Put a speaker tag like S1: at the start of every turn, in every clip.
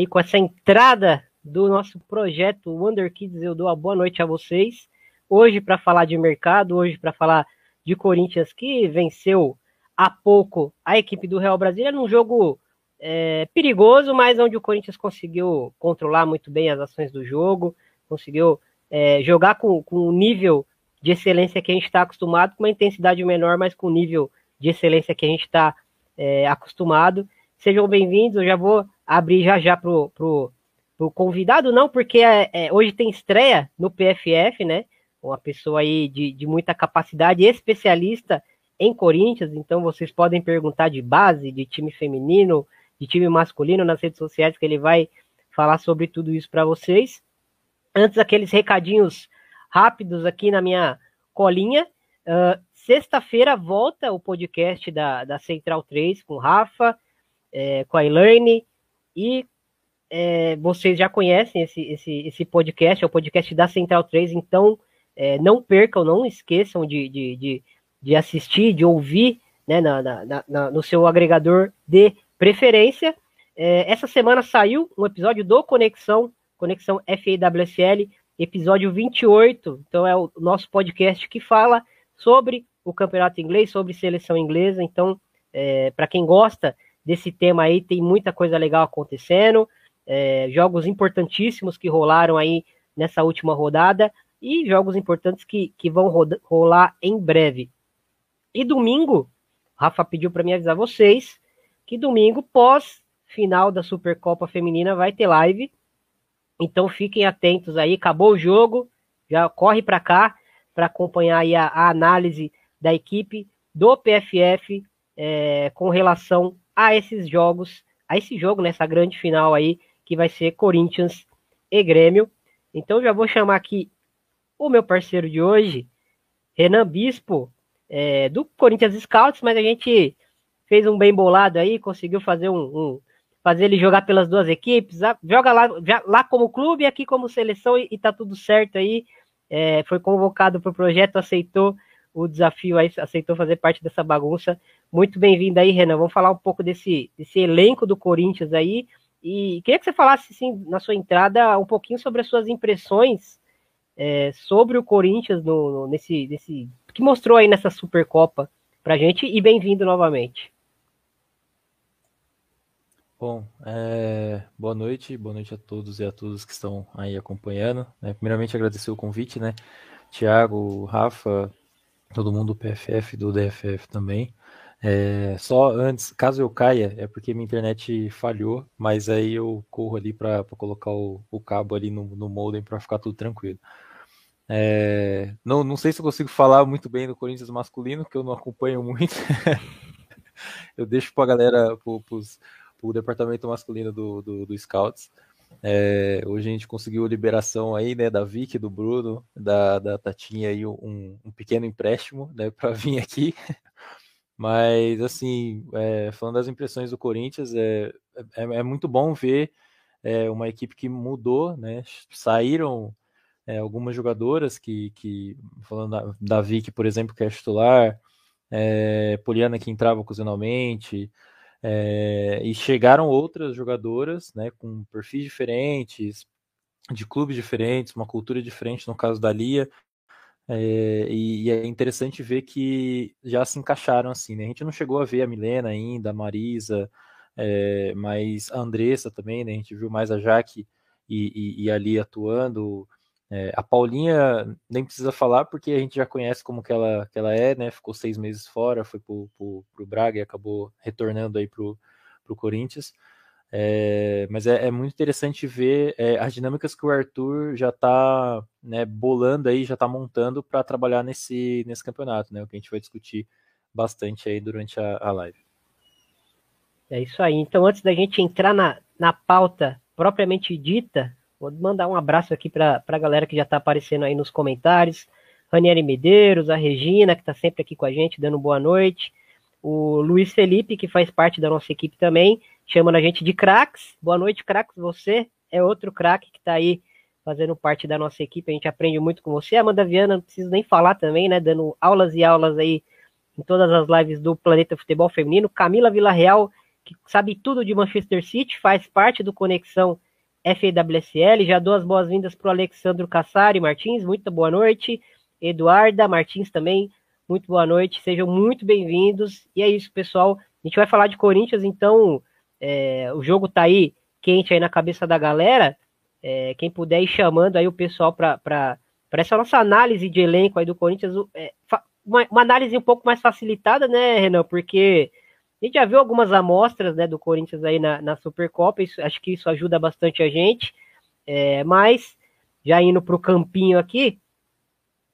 S1: Aí com essa entrada do nosso projeto Wonder Kids, eu dou a boa noite a vocês. Hoje para falar de mercado, hoje para falar de Corinthians que venceu há pouco a equipe do Real Brasília num jogo é, perigoso, mas onde o Corinthians conseguiu controlar muito bem as ações do jogo, conseguiu é, jogar com, com um nível de excelência que a gente está acostumado, com uma intensidade menor, mas com um nível de excelência que a gente está é, acostumado. Sejam bem-vindos, eu já vou abrir já já pro, pro, pro convidado, não, porque é, é, hoje tem estreia no PFF, né? Uma pessoa aí de, de muita capacidade, especialista em Corinthians, então vocês podem perguntar de base, de time feminino, de time masculino nas redes sociais, que ele vai falar sobre tudo isso para vocês. Antes, aqueles recadinhos rápidos aqui na minha colinha. Uh, Sexta-feira volta o podcast da, da Central 3 com Rafa, é, com a Elaine, e é, vocês já conhecem esse, esse, esse podcast, é o podcast da Central 3, então é, não percam, não esqueçam de, de, de, de assistir, de ouvir né, na, na, na, no seu agregador de preferência. É, essa semana saiu um episódio do Conexão, Conexão FAWSL, episódio 28. Então é o nosso podcast que fala sobre o campeonato inglês, sobre seleção inglesa. Então, é, para quem gosta desse tema aí, tem muita coisa legal acontecendo. É, jogos importantíssimos que rolaram aí nessa última rodada e jogos importantes que, que vão rolar em breve. E domingo, Rafa pediu para mim avisar vocês que domingo, pós final da Supercopa Feminina, vai ter live. Então fiquem atentos aí. Acabou o jogo, já corre para cá para acompanhar aí a, a, análise da equipe do PFF é, com relação a esses jogos, a esse jogo nessa grande final aí que vai ser Corinthians e Grêmio. Então já vou chamar aqui o meu parceiro de hoje, Renan Bispo, é, do Corinthians Scouts, mas a gente fez um bem bolado aí, conseguiu fazer um, um fazer ele jogar pelas duas equipes, joga lá, lá como clube aqui como seleção e, e tá tudo certo aí. É, foi convocado para o projeto, aceitou o desafio aí, aceitou fazer parte dessa bagunça. Muito bem-vindo aí, Renan. Vamos falar um pouco desse, desse elenco do Corinthians aí e queria que você falasse, sim, na sua entrada, um pouquinho sobre as suas impressões é, sobre o Corinthians no, no, nesse, nesse que mostrou aí nessa Supercopa pra gente e bem-vindo novamente.
S2: Bom, é, boa noite, boa noite a todos e a todas que estão aí acompanhando. Né? Primeiramente agradecer o convite, né? Tiago, Rafa, todo mundo do PFF, do DFF também. É, só antes, caso eu caia, é porque minha internet falhou, mas aí eu corro ali para colocar o, o, cabo ali no, no modem para ficar tudo tranquilo. É, não, não sei se eu consigo falar muito bem do Corinthians masculino, que eu não acompanho muito. eu deixo para a galera, para o departamento masculino do, do, do Scouts. É, hoje a gente conseguiu liberação aí, né, da Vicky, do Bruno, da, da Tatinha aí, um, um pequeno empréstimo, né, para vir aqui. Mas, assim, é, falando das impressões do Corinthians, é, é, é muito bom ver é, uma equipe que mudou, né? Saíram é, algumas jogadoras que, que falando da, da Vicky, por exemplo, que é titular, é, Poliana que entrava ocasionalmente, é, e chegaram outras jogadoras, né, com perfis diferentes, de clubes diferentes, uma cultura diferente, no caso da Lia, é, e, e, é interessante ver que já se encaixaram assim, né? A gente não chegou a ver a Milena ainda, a Marisa, é, mas a Andressa também, né? A gente viu mais a Jaque e, e, e ali atuando. É, a Paulinha nem precisa falar porque a gente já conhece como que ela, que ela é, né? Ficou seis meses fora, foi pro, pro, pro Braga e acabou retornando aí pro, pro Corinthians. É, mas é, é, muito interessante ver é, as dinâmicas que o Arthur já está né, bolando aí, já está montando para trabalhar nesse, nesse campeonato, né? O que a gente vai discutir bastante aí durante a, a live.
S1: É isso aí. Então, antes da gente entrar na, na pauta propriamente dita, vou mandar um abraço aqui para a galera que já está aparecendo aí nos comentários. Ranieri Medeiros, a Regina, que está sempre aqui com a gente, dando boa noite. O Luiz Felipe, que faz parte da nossa equipe também chamando a gente de craques. Boa noite, craques. Você é outro craque que está aí fazendo parte da nossa equipe. A gente aprende muito com você. Amanda Viana, não preciso nem falar também, né? Dando aulas e aulas aí em todas as lives do Planeta Futebol Feminino. Camila Villarreal, que sabe tudo de Manchester City, faz parte do Conexão FWSL. Já dou as boas-vindas para o Alexandro Cassari Martins, muito boa noite. Eduarda Martins também, muito boa noite. Sejam muito bem-vindos. E é isso, pessoal. A gente vai falar de Corinthians, então é, o jogo tá aí quente aí na cabeça da galera. É, quem puder ir chamando aí o pessoal para essa nossa análise de elenco aí do Corinthians, é, uma, uma, análise um pouco mais facilitada, né, Renan? Porque a gente já viu algumas amostras né, do Corinthians aí na, na Supercopa, isso, acho que isso ajuda bastante a gente. É, mas, já indo para o campinho aqui,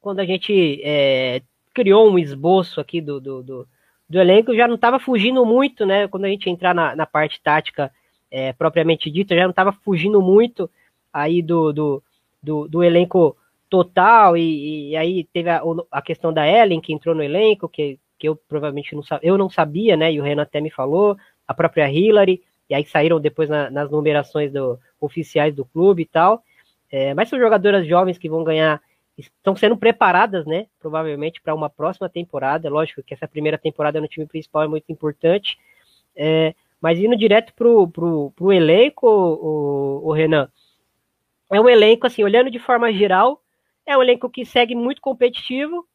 S1: quando a gente é, criou um esboço aqui do, do, do, do elenco, já não estava fugindo muito, né? Quando a gente entrar na, na parte tática é, propriamente dita, já não estava fugindo muito aí do, do, do, do elenco total, e, e, aí teve a, a questão da Ellen, que entrou no elenco, que que eu provavelmente não sabia, eu não sabia, né? E o Renan até me falou, a própria Hillary, e aí saíram depois na, nas numerações do, oficiais do clube e tal. É, mas são jogadoras jovens que vão ganhar, estão sendo preparadas, né? Provavelmente para uma próxima temporada. Lógico que essa primeira temporada no time principal é muito importante. É, mas indo direto pro, pro, pro elenco, o, o, Renan, é um elenco, assim, olhando de forma geral, é um elenco que segue muito competitivo,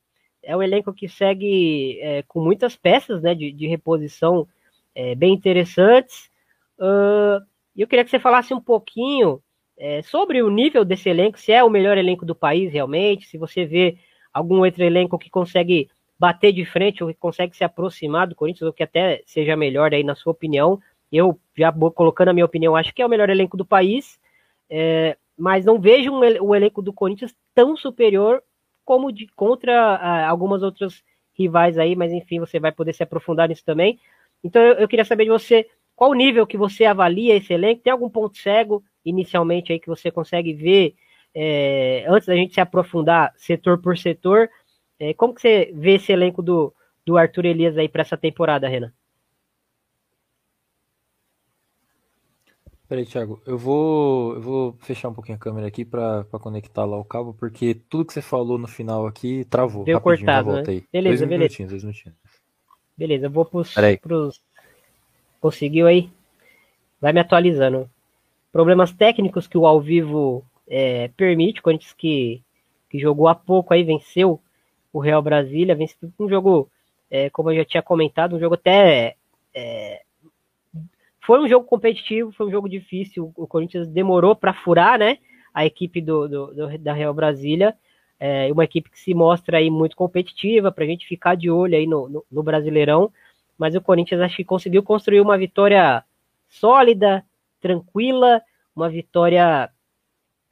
S1: é um elenco que segue é, com muitas peças né, de, de reposição é, bem interessantes. Uh, eu queria que você falasse um pouquinho é, sobre o nível desse elenco, se é o melhor elenco do país realmente, se você vê algum outro elenco que consegue bater de frente ou que consegue se aproximar do Corinthians, ou que até seja melhor aí na sua opinião. Eu já colocando a minha opinião, acho que é o melhor elenco do país, é, mas não vejo um, o elenco do Corinthians tão superior como de, contra ah, algumas outras rivais aí, mas enfim, você vai poder se aprofundar nisso também. Então eu, eu, queria saber de você qual o nível que você avalia esse elenco, tem algum ponto cego inicialmente aí que você consegue ver é, antes da gente se aprofundar setor por setor, é, como que você vê esse elenco do, do Arthur Elias aí para essa temporada, Renan?
S2: Peraí, Thiago, eu vou, eu vou fechar um pouquinho a câmera aqui para conectar lá o cabo, porque tudo que você falou no final aqui travou.
S1: Deu cortado, né? Aí. Beleza, dois beleza.
S2: Minutinhos, dois minutinhos.
S1: Beleza, eu vou pros, pros... Conseguiu aí? Vai me atualizando. Problemas técnicos que o ao vivo é, permite, Corinthians que, que jogou há pouco aí, venceu o Real Brasília, venceu um jogo, é, como eu já tinha comentado, um jogo até é, foi um jogo competitivo, foi um jogo difícil. O Corinthians demorou para furar, né? A equipe do, do, do da Real Brasília. É uma equipe que se mostra aí muito competitiva, para a gente ficar de olho aí no, no, no, Brasileirão. Mas o Corinthians acho que conseguiu construir uma vitória sólida, tranquila, uma vitória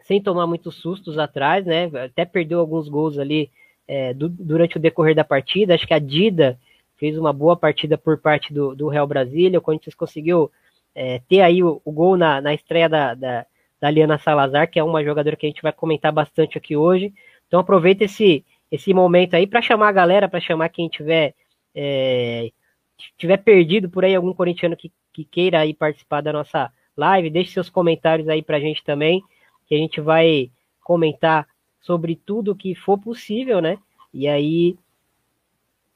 S1: sem tomar muitos sustos atrás, né? Até perdeu alguns gols ali é, do, durante o decorrer da partida. Acho que a Dida fez uma boa partida por parte do, do Real Brasília. O Corinthians conseguiu é, ter aí o, o gol na, na estreia da, da, da Liana Salazar, que é uma jogadora que a gente vai comentar bastante aqui hoje. Então aproveita esse, esse momento aí para chamar a galera, para chamar quem tiver é, tiver perdido por aí algum corintiano que, que queira aí participar da nossa live, deixe seus comentários aí para a gente também, que a gente vai comentar sobre tudo que for possível, né? E aí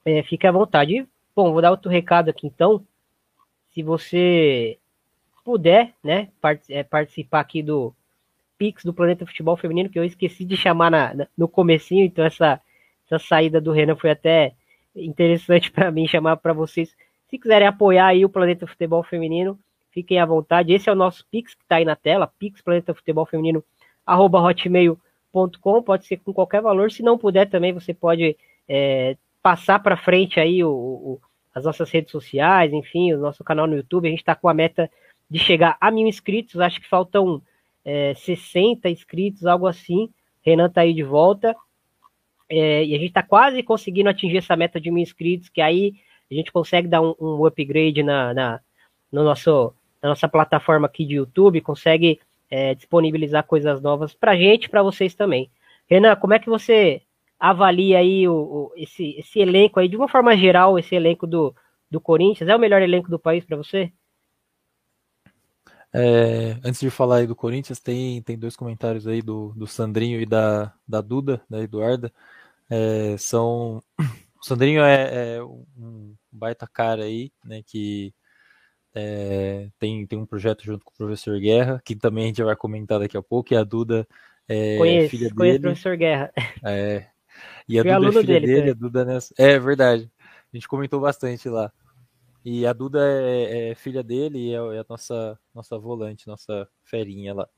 S1: é, fique à vontade. Bom, vou dar outro recado aqui então. Se você puder, né, part é, participar aqui do Pix do Planeta Futebol Feminino, que eu esqueci de chamar na, na, no comecinho, então essa, essa saída do Renan foi até interessante para mim chamar para vocês. Se quiserem apoiar aí o Planeta Futebol Feminino, fiquem à vontade. Esse é o nosso Pix que está aí na tela, Pix Planeta Futebol Feminino, arroba hotmail.com, pode ser com qualquer valor. Se não puder também, você pode é, passar para frente aí o, o, as nossas redes sociais, enfim, o nosso canal no YouTube. A gente está com a meta de chegar a mil inscritos. Acho que faltam é, 60 inscritos, algo assim. Renan está aí de volta. É, e a gente está quase conseguindo atingir essa meta de mil inscritos, que aí a gente consegue dar um, um upgrade na, na, no nosso, na nossa plataforma aqui de YouTube, consegue é, disponibilizar coisas novas para gente para vocês também. Renan, como é que você avalia aí o, o, esse, esse elenco aí, de uma forma geral, esse elenco do, do Corinthians? É o melhor elenco do país para você?
S2: É, antes de falar aí do Corinthians, tem, tem dois comentários aí do, do Sandrinho e da, da Duda, da Eduarda. É, são. O Sandrinho é, é, um baita cara aí, né? Que é, tem, tem um projeto junto com o professor Guerra, que também a gente vai comentar daqui a pouco, e a Duda é
S1: conheço,
S2: filha dele.
S1: Conheço o professor Guerra.
S2: É, e a Fui Duda é filha dele, dele a Duda nessa... É verdade, a gente comentou bastante lá. E a Duda é, é filha dele e é, é, a nossa, nossa volante, nossa ferinha lá.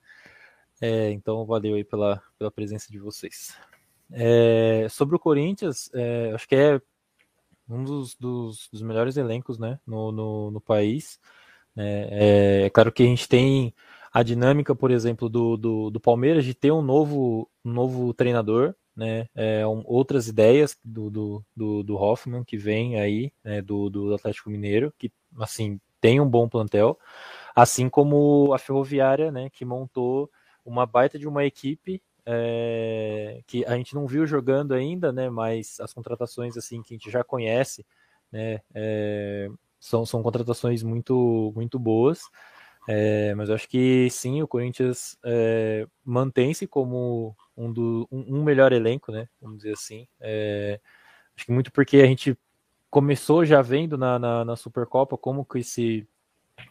S2: É, então valeu aí pela, pela presença de vocês. É, sobre o Corinthians, acho que é um dos, dos, dos melhores elencos né, no, no, no país. É, é, claro que a gente tem a dinâmica, por exemplo, do, do, do Palmeiras de ter um novo, um novo treinador, né, é, um, outras ideias do, do, do, do, Hoffman que vem aí, né, do, do Atlético Mineiro, que assim tem um bom plantel, assim como a Ferroviária, né, que montou uma baita de uma equipe é, que a gente não viu jogando ainda, né? Mas as contratações assim que a gente já conhece, né? É, são, são contratações muito muito boas. É, mas eu acho que sim, o Corinthians mantém-se como um, do, um, um, melhor elenco, né? Vamos dizer assim. Acho que muito porque a gente começou já vendo na, na, na Supercopa como que esse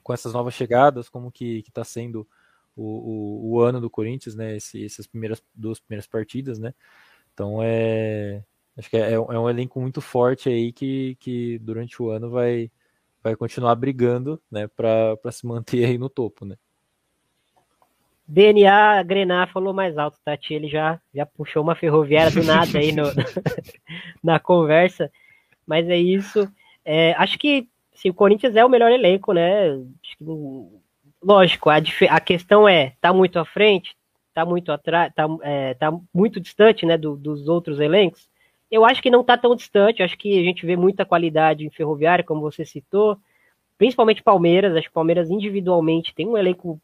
S2: com essas novas chegadas, como que está sendo o, o, o, ano do Corinthians, né? Esse, essas primeiras duas primeiras partidas, né? Então é acho que é, é, um elenco muito forte aí que, que durante o ano vai, vai continuar brigando, né? Para se manter aí no topo, né?
S1: DNA Grenar falou mais alto, Tati. Ele já, já puxou uma ferroviária do nada aí no, na conversa. Mas é isso. É, acho que sim, o Corinthians é o melhor elenco, né? Acho que lógico, a, a questão é, tá muito à frente, tá muito atrás, tá, é, tá muito distante, né, do, dos outros elencos. Eu acho que não tá tão distante, acho que a gente vê muita qualidade em Ferroviária, como você citou, principalmente Palmeiras, acho que Palmeiras individualmente tem um elenco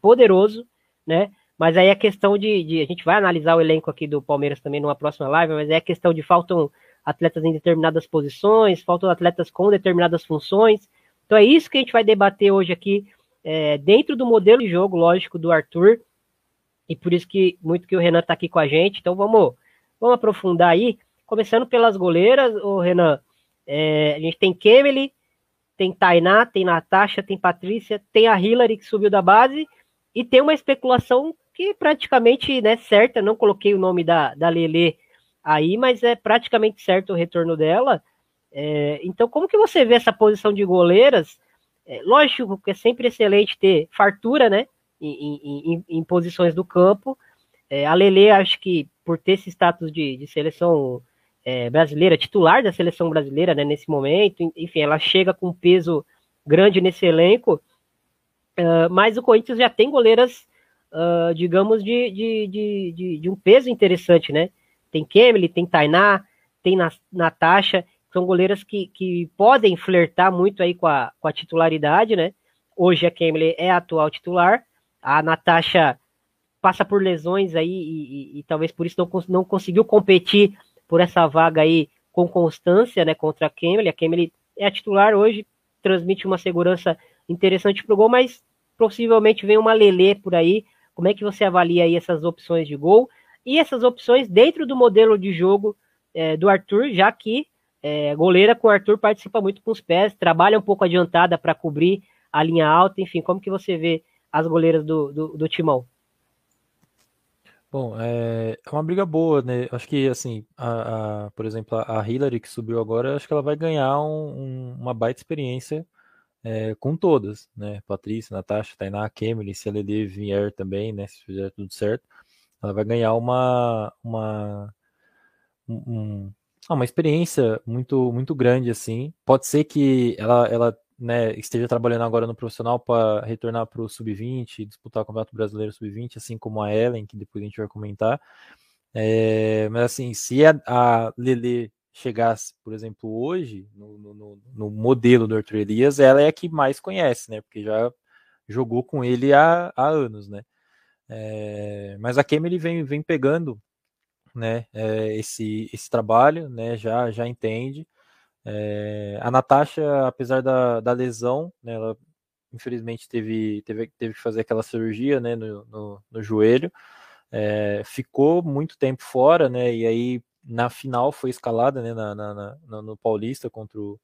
S1: poderoso, né, mas aí a questão de, de, a gente vai analisar o elenco aqui do Palmeiras também numa próxima live, mas é a questão de faltam atletas em determinadas posições, faltam atletas com determinadas funções, então é isso que a gente vai debater hoje aqui é, dentro do modelo de jogo, lógico, do Arthur, e por isso que muito que o Renan está aqui com a gente. Então vamos, vamos aprofundar aí, começando pelas goleiras, o Renan. É, a gente tem Kemely, tem Tainá, tem Natasha, tem Patrícia, tem a Hillary que subiu da base, e tem uma especulação que praticamente né, certa, não coloquei o nome da, da Lele aí, mas é praticamente certo o retorno dela. É, então, como que você vê essa posição de goleiras? É, lógico que é sempre excelente ter fartura, né? Em, em, em posições do campo. É, a Lele, acho que por ter esse status de, de seleção é, brasileira, titular da seleção brasileira, né, nesse momento, enfim, ela chega com um peso grande nesse elenco. Uh, mas o Corinthians já tem goleiras, uh, digamos, de, de, de, de, um peso interessante, né? Tem Kemely, tem Tainá, tem Natasha são goleiras que, que podem flertar muito aí com a, com a titularidade, né? Hoje a Kemley é a atual titular, a Natasha passa por lesões aí e, e, e talvez por isso não, não conseguiu competir por essa vaga aí com constância, né, contra a Kemley. A Kemley é a titular hoje, transmite uma segurança interessante pro gol, mas possivelmente vem uma Lelê por aí. Como é que você avalia aí essas opções de gol e essas opções dentro do modelo de jogo é, do Arthur, já que é, goleira com o Arthur participa muito com os pés, trabalha um pouco adiantada para cobrir a linha alta, enfim, como que você vê as goleiras do, do, do Timão?
S2: Bom, é, é uma briga boa, né? Acho que, assim, a, a, por exemplo, a Hillary que subiu agora, acho que ela vai ganhar um, um, uma baita experiência é, com todas, né? Patrícia, Natasha, Tainá, Kemily, se a vier também, né? Se fizer tudo certo, ela vai ganhar uma, uma um, uma experiência muito muito grande assim. Pode ser que ela, ela né, esteja trabalhando agora no profissional para retornar para o sub-20, disputar o Campeonato Brasileiro sub-20, assim como a Ellen, que depois a gente vai comentar. É, mas assim, se a, a Lele chegasse, por exemplo, hoje, no, no, no, modelo do Arthur Elias, ela é a que mais conhece, né? Porque já jogou com ele há, há anos, né? É, mas a Kemi ele vem, vem pegando né, é, esse, esse trabalho, né, já, já entende. É, a Natasha, apesar da, da lesão, né, ela infelizmente teve, teve, teve que fazer aquela cirurgia né, no, no, no joelho, é, ficou muito tempo fora, né, e aí na final foi escalada né, na, na, na no Paulista contra o,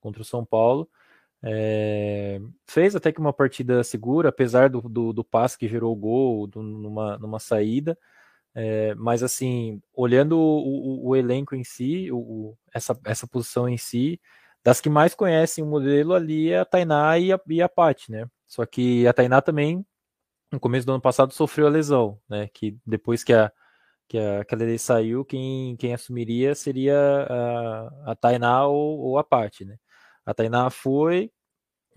S2: contra o São Paulo. É, fez até que uma partida segura, apesar do, do, do passe que gerou o gol do, numa, numa saída. É, mas assim, olhando o, o, o elenco em si, o, essa, essa posição em si, das que mais conhecem o modelo ali é a Tainá e a, e a Paty, né? Só que a Tainá também, no começo do ano passado, sofreu a lesão, né? Que depois que a, que a, Lele saiu, quem, quem assumiria seria a, a Tainá ou, ou a Paty, né? A Tainá foi,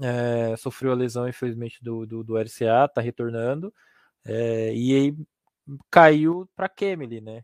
S2: é, sofreu a lesão, infelizmente, do, do, do RCA, tá retornando, é, e aí caiu para Kemily, né?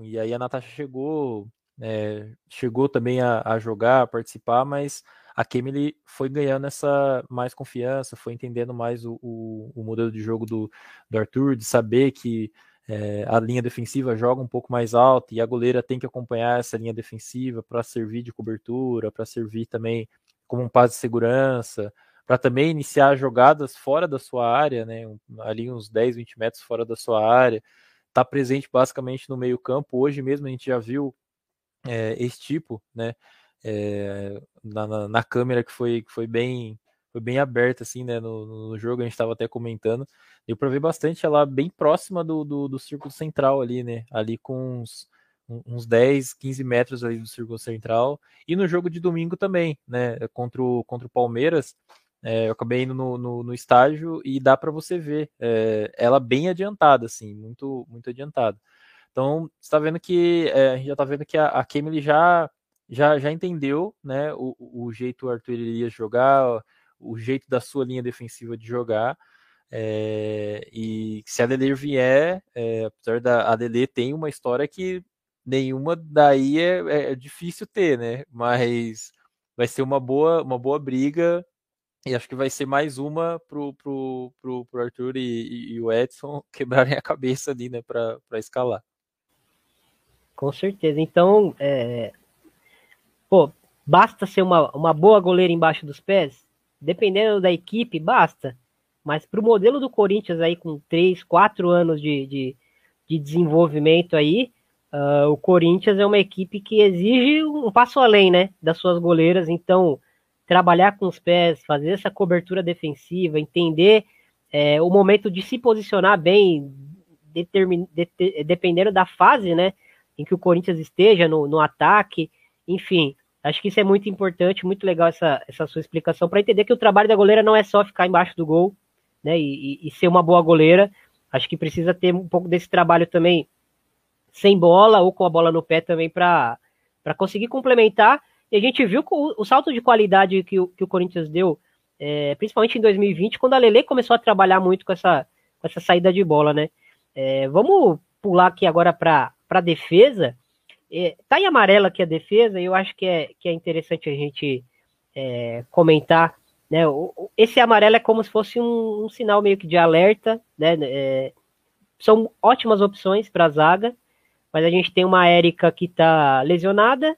S2: E aí a Natasha chegou, é, chegou também a, a, jogar, a participar, mas a Kemily foi ganhando essa mais confiança, foi entendendo mais o, o, o modelo de jogo do, do Arthur, de saber que é, a linha defensiva joga um pouco mais alta e a goleira tem que acompanhar essa linha defensiva para servir de cobertura, para servir também como um passo de segurança, para também iniciar jogadas fora da sua área, né, ali uns 10, 20 metros fora da sua área, está presente basicamente no meio campo. Hoje mesmo a gente já viu é, esse tipo, né, é, na, na, na, câmera que foi, que foi bem foi bem aberta assim, né, no, no jogo, a gente estava até comentando, deu para ver bastante ela bem próxima do, do, do círculo central ali, né, ali com uns uns 10, 15 metros ali do círculo central. E no jogo de domingo também, né? Contra o, contra o Palmeiras, é, eu acabei indo no, no, no estágio e dá para você ver é, ela bem adiantada, assim, muito, muito adiantada. Então, está vendo que é, a gente já está vendo que a, a Kemily já, já, já entendeu, né, o, o jeito o Arthur iria jogar, o jeito da sua linha defensiva de jogar. É, e se a Dele vier, é, apesar da a Dele tem uma história que nenhuma daí é, é, difícil ter, né? Mas vai ser uma boa, uma boa briga e acho que vai ser mais uma pro, pro, pro, pro Arthur e, e, o Edson quebrarem a cabeça ali, né, para escalar.
S1: Com certeza. Então, é... pô, basta ser uma, uma boa goleira embaixo dos pés? Dependendo da equipe, basta. Mas para o modelo do Corinthians aí, com 3, 4 anos de, de, de desenvolvimento aí, Uh, o Corinthians é uma equipe que exige um passo além, né, das suas goleiras. Então, trabalhar com os pés, fazer essa cobertura defensiva, entender é, o momento de se posicionar bem, determin, de, dependendo da fase, né, em que o Corinthians esteja no, no ataque. Enfim, acho que isso é muito importante, muito legal essa, essa sua explicação para entender que o trabalho da goleira não é só ficar embaixo do gol, né, e, e ser uma boa goleira. Acho que precisa ter um pouco desse trabalho também sem bola ou com a bola no pé também para conseguir complementar. A gente viu o, o salto de qualidade que o, que o Corinthians deu, é, principalmente em 2020, quando a Lele começou a trabalhar muito com essa, com essa saída de bola, né? É, vamos pular aqui agora para a defesa. É, tá em amarelo aqui a defesa, e eu acho que é, que é interessante a gente é, comentar. Né? O, esse amarelo é como se fosse um, um sinal meio que de alerta, né? É, são ótimas opções para a zaga mas a gente tem uma Érica que está lesionada,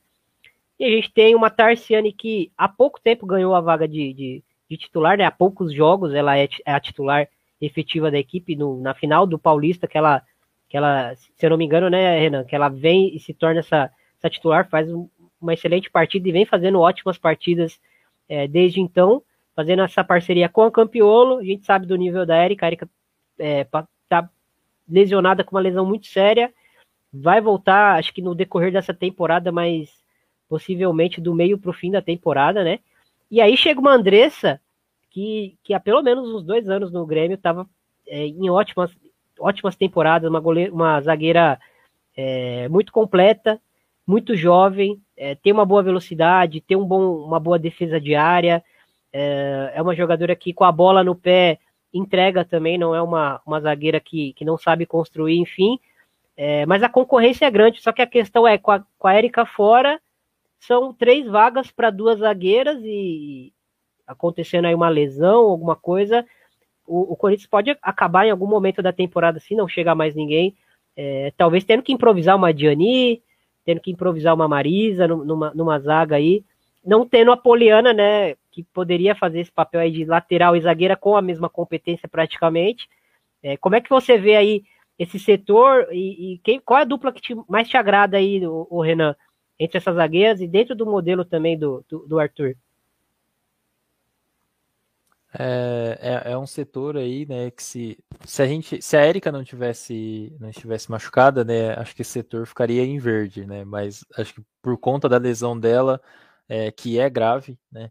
S1: e a gente tem uma Tarciane que há pouco tempo ganhou a vaga de, de, de titular, né? Há poucos jogos ela é, é a titular efetiva da equipe no, na final do Paulista, que ela, que ela, se eu não me engano, né, Renan, que ela vem e se torna essa, essa titular, faz um, uma excelente partida e vem fazendo ótimas partidas é, desde então, fazendo essa parceria com a Campiolo. A gente sabe do nível da Érica, a Érica é, tá lesionada com uma lesão muito séria vai voltar, acho que no decorrer dessa temporada, mas possivelmente do meio para o fim da temporada, né? E aí chega uma Andressa que, que há pelo menos uns dois anos no Grêmio estava é, em ótimas, ótimas temporadas, uma, goleira, uma zagueira é, muito completa, muito jovem, é, tem uma boa velocidade, tem um bom, uma boa defesa diária, é, é uma jogadora que com a bola no pé entrega também, não é uma, uma zagueira que, que não sabe construir, enfim, é, mas a concorrência é grande, só que a questão é, com a, com a Érica fora, são três vagas para duas zagueiras e acontecendo aí uma lesão, alguma coisa, o, o, Corinthians pode acabar em algum momento da temporada se não chegar mais ninguém, é, talvez tendo que improvisar uma Diani, tendo que improvisar uma Marisa numa, numa zaga aí, não tendo a Poliana, né, que poderia fazer esse papel aí de lateral e zagueira com a mesma competência praticamente. É, como é que você vê aí esse setor e, e quem, qual é a dupla que te, mais te agrada aí, o, o, Renan, entre essas zagueiras e dentro do modelo também do, do, do Arthur?
S2: É, é, é, um setor aí, né, que se, se a gente, se a Erika não tivesse, não estivesse machucada, né, acho que esse setor ficaria em verde, né, mas acho que por conta da lesão dela, é, que é grave, né,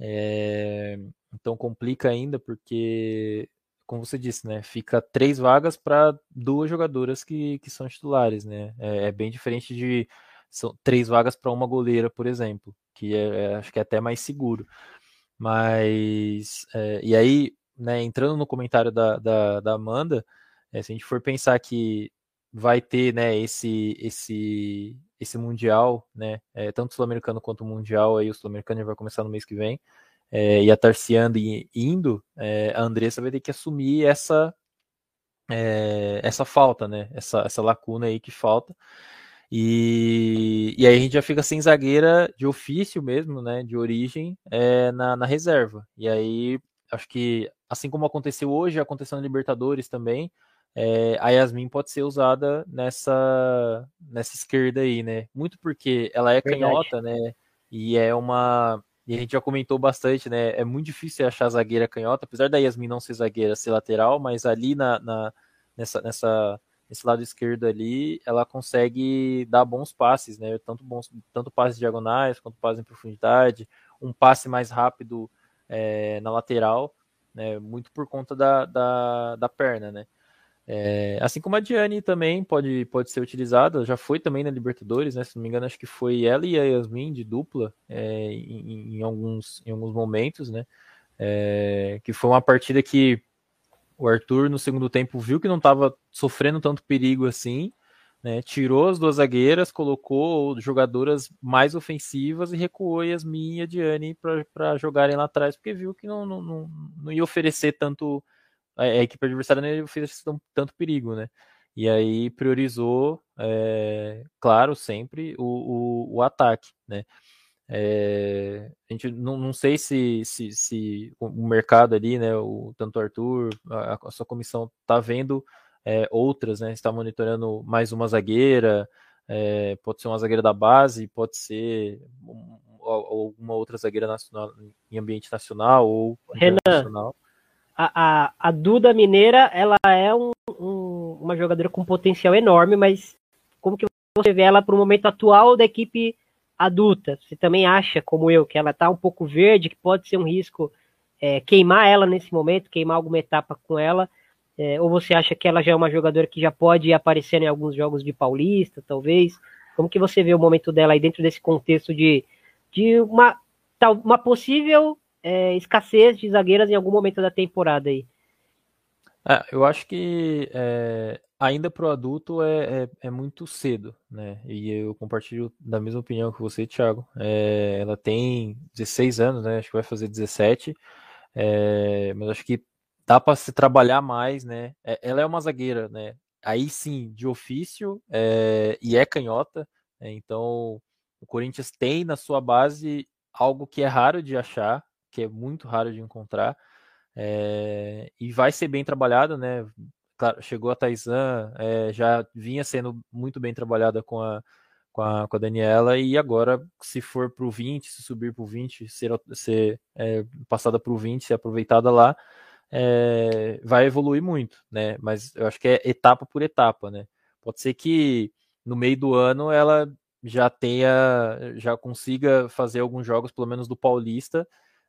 S2: é, então complica ainda porque, como você disse, né, fica três vagas para duas jogadoras que, que são titulares, né, é, é bem diferente de são três vagas para uma goleira, por exemplo, que é, é, acho que é até mais seguro. Mas, é, e aí, né, entrando no comentário da, da, da Amanda, é, se a gente for pensar que vai ter, né, esse, esse, esse Mundial, né, é, tanto Sul-Americano quanto Mundial, aí o Sul-Americano vai começar no mês que vem, é, e a Tarciando indo, é, a Andressa vai ter que assumir essa, é, essa falta, né, essa, essa lacuna aí que falta, e, e aí a gente já fica sem zagueira de ofício mesmo, né, de origem, é, na, na reserva. E aí, acho que, assim como aconteceu hoje, aconteceu na Libertadores também, é, a Yasmin pode ser usada nessa, nessa esquerda aí, né? Muito porque ela é Verdade. canhota, né? E é uma. E a gente já comentou bastante, né? É muito difícil achar zagueira canhota, apesar da Yasmin não ser zagueira, ser lateral, mas ali na, na nessa, nessa nesse lado esquerdo ali, ela consegue dar bons passes, né? Tanto bons, tanto passes diagonais quanto passes em profundidade, um passe mais rápido é, na lateral, né? Muito por conta da, da, da perna, né? É, assim como a Diane também pode, pode ser utilizada, já foi também na Libertadores, né? Se não me engano, acho que foi ela e a Yasmin de dupla é, em, em, alguns, em alguns momentos, né? É, que foi uma partida que o Arthur, no segundo tempo, viu que não estava sofrendo tanto perigo assim, né? Tirou as duas zagueiras, colocou jogadoras mais ofensivas e recuou Yasmin e a Diane para jogarem lá atrás, porque viu que não, não, não, não ia oferecer tanto. A, a equipe adversária não ia oferecer tanto perigo, né? E aí priorizou, é, claro, sempre o, o, o ataque, né? É, a gente não, não sei se, se, se, o mercado ali, né, o, tanto o Arthur, a, a sua comissão está vendo é, outras, né, está monitorando mais uma zagueira, é, pode ser uma zagueira da base, pode ser alguma outra zagueira nacional, em ambiente nacional ou
S1: Renan, internacional. A, a, a Duda Mineira, ela é um, um, uma jogadora com potencial enorme, mas como que você vê ela para o momento atual da equipe adulta, você também acha, como eu, que ela está um pouco verde, que pode ser um risco é, queimar ela nesse momento, queimar alguma etapa com ela? É, ou você acha que ela já é uma jogadora que já pode aparecer em alguns jogos de Paulista, talvez? Como que você vê o momento dela aí dentro desse contexto de, de uma, uma possível é, escassez de zagueiras em algum momento da temporada aí?
S2: É, eu acho que é, ainda para o adulto é, é, é, muito cedo, né? E eu compartilho da mesma opinião que você, Thiago. É, ela tem 16 anos, né? Acho que vai fazer 17. É, mas acho que dá para se trabalhar mais, né? É, ela é uma zagueira, né? Aí sim, de ofício é, e é canhota. Né? Então, o Corinthians tem na sua base algo que é raro de achar, que é muito raro de encontrar. É, e vai ser bem trabalhado, né? Claro, chegou a Taizan, é, já vinha sendo muito bem trabalhada com a, com a, com a Daniela, e agora, se for para o 20, se subir para o 20, ser, ser é, passada para o 20, ser aproveitada lá, é, vai evoluir muito, né? Mas eu acho que é etapa por etapa, né? Pode ser que no meio do ano ela já tenha, já consiga fazer alguns jogos, pelo menos do Paulista,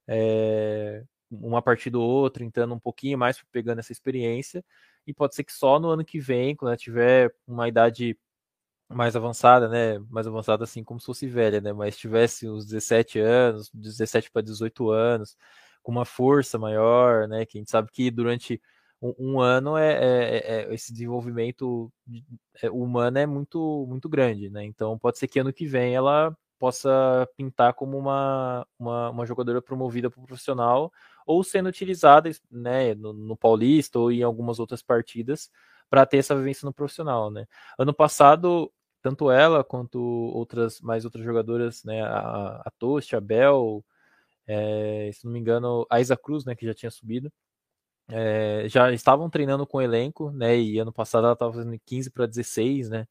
S2: é, uma partida ou outra, entrando um pouquinho mais, pegando essa experiência, e pode ser que só no ano que vem, quando ela tiver uma idade mais avançada, né? Mais avançada assim como se fosse velha, né? Mas tivesse uns 17 anos, 17 para 18 anos, com uma força maior, né? Que a gente sabe que durante um, um ano é, é, é, é esse desenvolvimento é, humano é muito muito grande, né? Então pode ser que ano que vem ela possa pintar como uma, uma, uma jogadora promovida para o profissional ou sendo utilizada né, no, no, Paulista ou em algumas outras partidas para ter essa vivência no profissional. Né? Ano passado, tanto ela quanto outras mais outras jogadoras, né, a, a Toast, a Bel, é, se não me engano, a Isa Cruz, né, que já tinha subido, é, já estavam treinando com o elenco, né, e ano passado ela estava fazendo 15 para 16, né,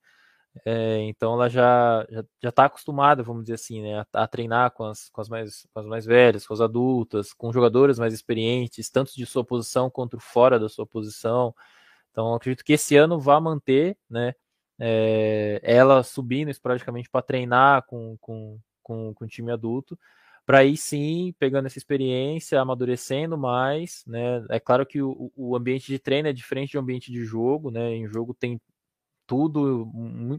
S2: É, então ela já já está acostumada, vamos dizer assim, né, a, a, treinar com as, com as mais com as mais velhas, com as adultas, com jogadores mais experientes, tanto de sua posição quanto fora da sua posição. Então acredito que esse ano vá manter, né, é, ela subindo esporadicamente para treinar com, com, com, com o time adulto, para aí sim, pegando essa experiência, amadurecendo mais, né? É claro que o, o ambiente de treino é diferente do ambiente de jogo, né? Em jogo tem tudo,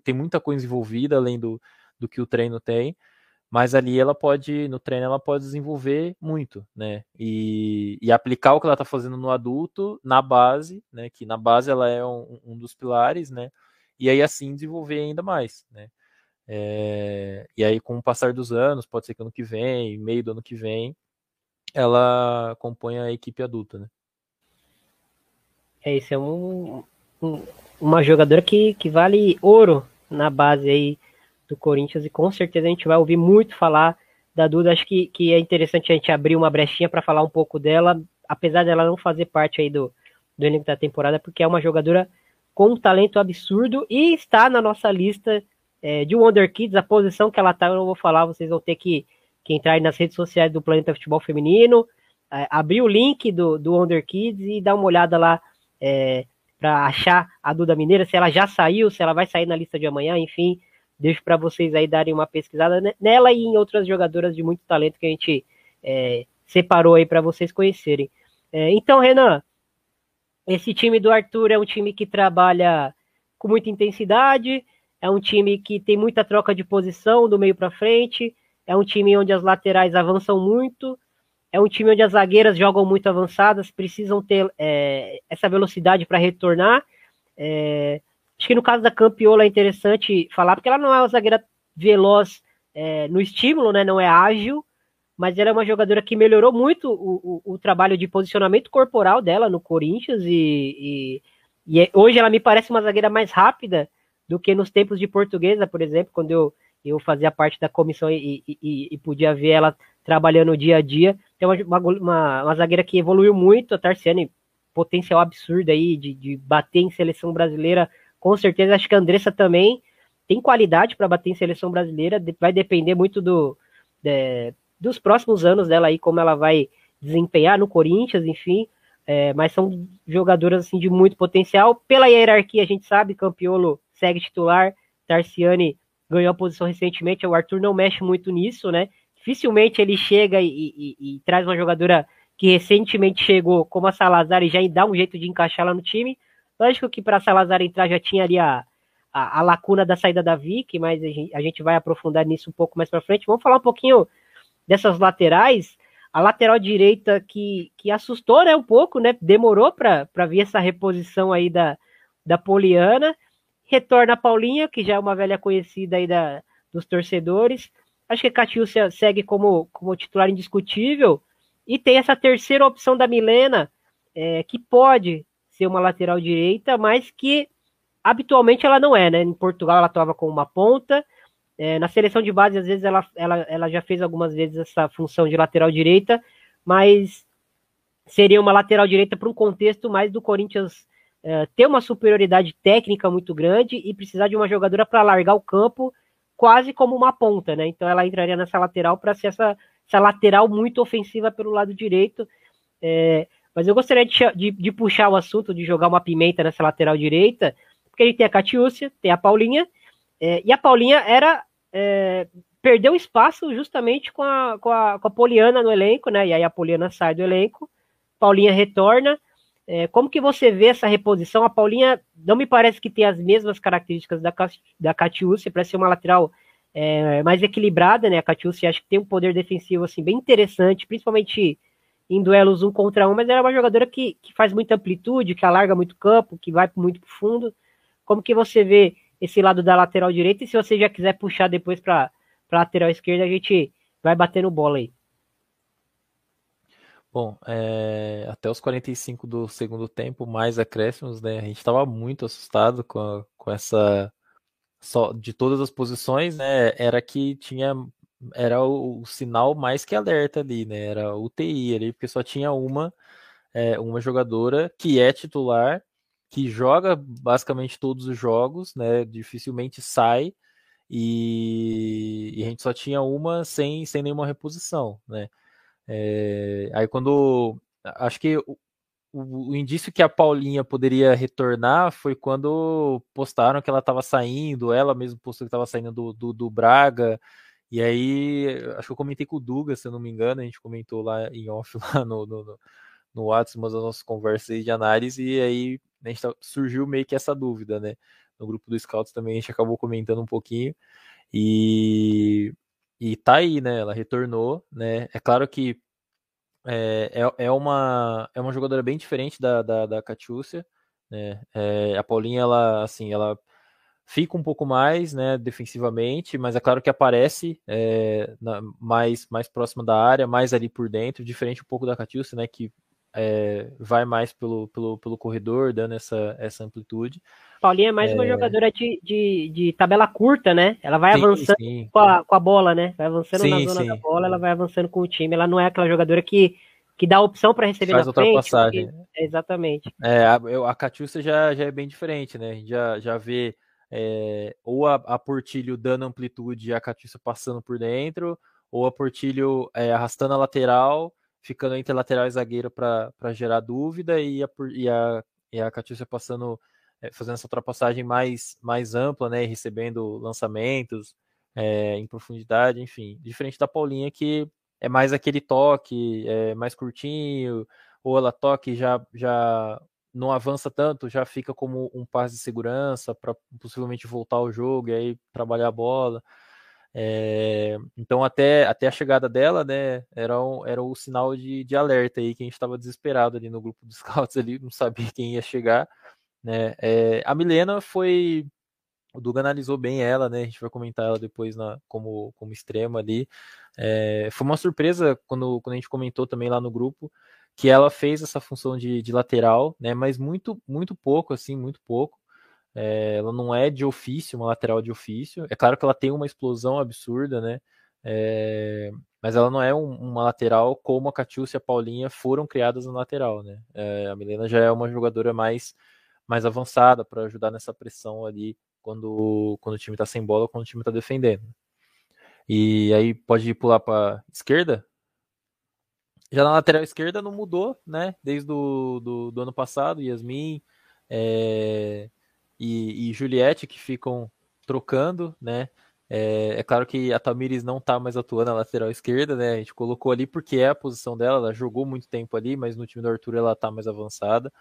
S2: tem muita coisa envolvida além do, do que o treino tem, mas ali ela pode, no treino ela pode desenvolver muito, né? E, e aplicar o que ela está fazendo no adulto na base, né? Que na base ela é um, um dos pilares, né? E aí assim desenvolver ainda mais, né? É, e aí, com o passar dos anos, pode ser que ano que vem, meio do ano que vem, ela acompanha a equipe adulta, né?
S1: É, isso é um, um, uma jogadora que, que vale ouro na base aí do Corinthians e com certeza a gente vai ouvir muito falar da Duda. Acho que, que é interessante a gente abrir uma brechinha para falar um pouco dela, apesar dela não fazer parte aí do, do elenco da temporada, porque é uma jogadora com um talento absurdo e está na nossa lista é, de Wonder Kids, a posição que ela tá, eu não vou falar, vocês vão ter que, que entrar nas redes sociais do Planeta Futebol Feminino, é, abrir o link do, do Wonder Kids e dar uma olhada lá é, para achar a Duda Mineira, se ela já saiu, se ela vai sair na lista de amanhã, enfim, deixo para vocês aí darem uma pesquisada nela e em outras jogadoras de muito talento que a gente é, separou aí para vocês conhecerem. É, então, Renan, esse time do Arthur é um time que trabalha com muita intensidade, é um time que tem muita troca de posição do meio para frente. É um time onde as laterais avançam muito. É um time onde as zagueiras jogam muito avançadas, precisam ter é, essa velocidade para retornar. É, acho que no caso da Campiola é interessante falar, porque ela não é uma zagueira veloz é, no estímulo, né, não é ágil, mas ela é uma jogadora que melhorou muito o, o, o trabalho de posicionamento corporal dela no Corinthians e, e, e, é, hoje ela me parece uma zagueira mais rápida do que nos tempos de portuguesa, por exemplo, quando eu, eu fazia parte da comissão e, e, podia ver ela trabalhando dia a dia. Tem uma, uma, uma zagueira que evoluiu muito, a Tarciane, potencial absurdo aí de, de bater em seleção brasileira, com certeza. Acho que a Andressa também tem qualidade para bater em seleção brasileira, vai depender muito do, de, dos próximos anos dela aí, como ela vai desempenhar no Corinthians, enfim. É, mas são jogadoras assim de muito potencial. Pela hierarquia, a gente sabe, Campiolo segue titular. Tarciane ganhou a posição recentemente. O Arthur não mexe muito nisso, né? Dificilmente ele chega e, e, e, traz uma jogadora que recentemente chegou, como a Salazar, e já dá um jeito de encaixar lá no time. Lógico que para Salazar entrar já tinha ali a, a, a, lacuna da saída da Vic, mas a gente, a gente vai aprofundar nisso um pouco mais para frente. Vamos falar um pouquinho dessas laterais. A lateral direita que, que assustou né, um pouco, né? Demorou para vir essa reposição aí da, da Poliana. Retorna a Paulinha, que já é uma velha conhecida aí da, dos torcedores. Acho que Catiúcia segue como, como titular indiscutível. E tem essa terceira opção da Milena, é, que pode ser uma lateral direita, mas que habitualmente ela não é, né? Em Portugal ela atuava com uma ponta. É, na seleção de base, às vezes, ela, ela, ela já fez algumas vezes essa função de lateral direita, mas seria uma lateral direita para um contexto mais do Corinthians é, ter uma superioridade técnica muito grande e precisar de uma jogadora para largar o campo quase como uma ponta, né? Então ela entraria nessa lateral para ser essa, essa lateral muito ofensiva pelo lado direito. É, mas eu gostaria de, de, de, puxar o assunto de jogar uma pimenta nessa lateral direita, porque gente tem a Catiúcia, tem a Paulinha, é, e a Paulinha era. É, perdeu espaço justamente com a, com, a, com a Poliana no elenco, né? E aí a Poliana sai do elenco, Paulinha retorna. É, como que você vê essa reposição? A Paulinha não me parece que tem as mesmas características da, da Catiúcia para ser uma lateral é, mais equilibrada, né? A Catiúcia acho que tem um poder defensivo assim bem interessante, principalmente em duelos um contra um, mas ela é uma jogadora que, que faz muita amplitude, que alarga muito campo, que vai muito pro fundo. Como que você vê esse lado da lateral direita? E se você já quiser puxar depois para lateral esquerda, a gente vai batendo bola aí.
S2: Bom, é, até os 45 do segundo tempo, mais acréscimos, né? A gente estava muito assustado com, a, com essa. Só, de todas as posições, né? Era que tinha. Era o, o sinal mais que alerta ali, né? Era UTI ali, porque só tinha uma, é, uma jogadora que é titular que joga basicamente todos os jogos, né? Dificilmente sai. E, e a gente só tinha uma sem, sem nenhuma reposição, né? É, aí quando acho que o, o, o, indício que a Paulinha poderia retornar foi quando postaram que ela estava saindo, ela mesmo postou que estava saindo do, do, do, Braga. E aí, acho que eu comentei com o Duga, se eu não me engano, a gente comentou lá em off, lá no, no, no WhatsApp, mas as nossas conversas de análise, e aí a gente tá, surgiu meio que essa dúvida, né? No grupo do Scouts também a gente acabou comentando um pouquinho. E, e tá aí, né? Ela retornou, né? É claro que é, é, é, uma, é uma jogadora bem diferente da, da, da Catiúcia, né? É, a Paulinha, ela, assim, ela fica um pouco mais, né, defensivamente, mas é claro que aparece é, na, mais, mais próxima da área, mais ali por dentro, diferente um pouco da Catiúcia, né, que é, vai mais pelo, pelo, pelo corredor, dando essa, essa amplitude.
S1: Paulinha é mais é... uma jogadora de, de, de, tabela curta, né? Ela vai sim, avançando sim. Com, a, com a bola, né? Vai avançando sim, na zona da bola, ela vai avançando com o time. Ela não é aquela jogadora que, que dá opção para receber
S2: Faz na frente. Passagem.
S1: Porque... Exatamente.
S2: É, a, a Catiúcia já, já é bem diferente, né? A gente já, já vê é, ou a, a Portilho dando amplitude e a Catiúcia passando por dentro, ou a Portilho é, arrastando a lateral ficando entre lateral e zagueiro para gerar dúvida e a, e a, e a Catiúcia passando, é, fazendo essa ultrapassagem mais, mais ampla, né, recebendo lançamentos é, em profundidade, enfim, diferente da Paulinha que é mais aquele toque, é mais curtinho, ou ela toque já já não avança tanto, já fica como um passe de segurança para possivelmente voltar ao jogo e aí trabalhar a bola. É, então até, até a chegada dela, né, era, um, era o sinal de, de alerta aí que a gente estava desesperado ali no grupo dos scouts ali, não sabia quem ia chegar, né. É, a Milena foi, o Duga analisou bem ela, né, a gente vai comentar ela depois na, como, como extrema ali. É, foi uma surpresa quando, quando a gente comentou também lá no grupo que ela fez essa função de, de lateral, né, mas muito, muito pouco, assim, muito pouco. É, ela não é de ofício, uma lateral de ofício. É claro que ela tem uma explosão absurda, né? É, mas ela não é um, uma lateral como a Catiúcia e a Paulinha foram criadas na lateral, né? É, a Milena já é uma jogadora mais, mais avançada para ajudar nessa pressão ali quando, quando o time está sem bola, quando o time está defendendo. E aí pode pular para esquerda. Já na lateral esquerda não mudou, né? Desde do, do, do ano passado, Yasmin, é, e, e Juliette que ficam trocando, né? É, é, claro que a Tamires não tá mais atuando na lateral esquerda, né? A gente colocou ali porque é a posição dela, ela jogou muito tempo ali, mas no time do Arthur ela tá mais avançada,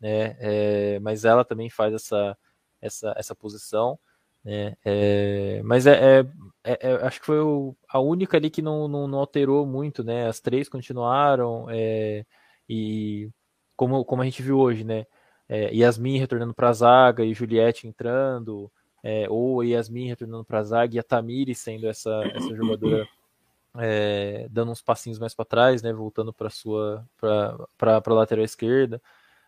S2: né? É, mas ela também faz essa, essa, essa posição, né? É, mas é, é, é, é acho que foi o, a única ali que não, não, não, alterou muito, né? As três continuaram é, e como, como a gente viu hoje, né? É, Yasmin retornando para a zaga e Juliette entrando, é, ou Yasmin retornando para a zaga e a Tamiri sendo essa, essa jogadora é, dando uns passinhos mais para trás, né, voltando para sua para a lateral esquerda.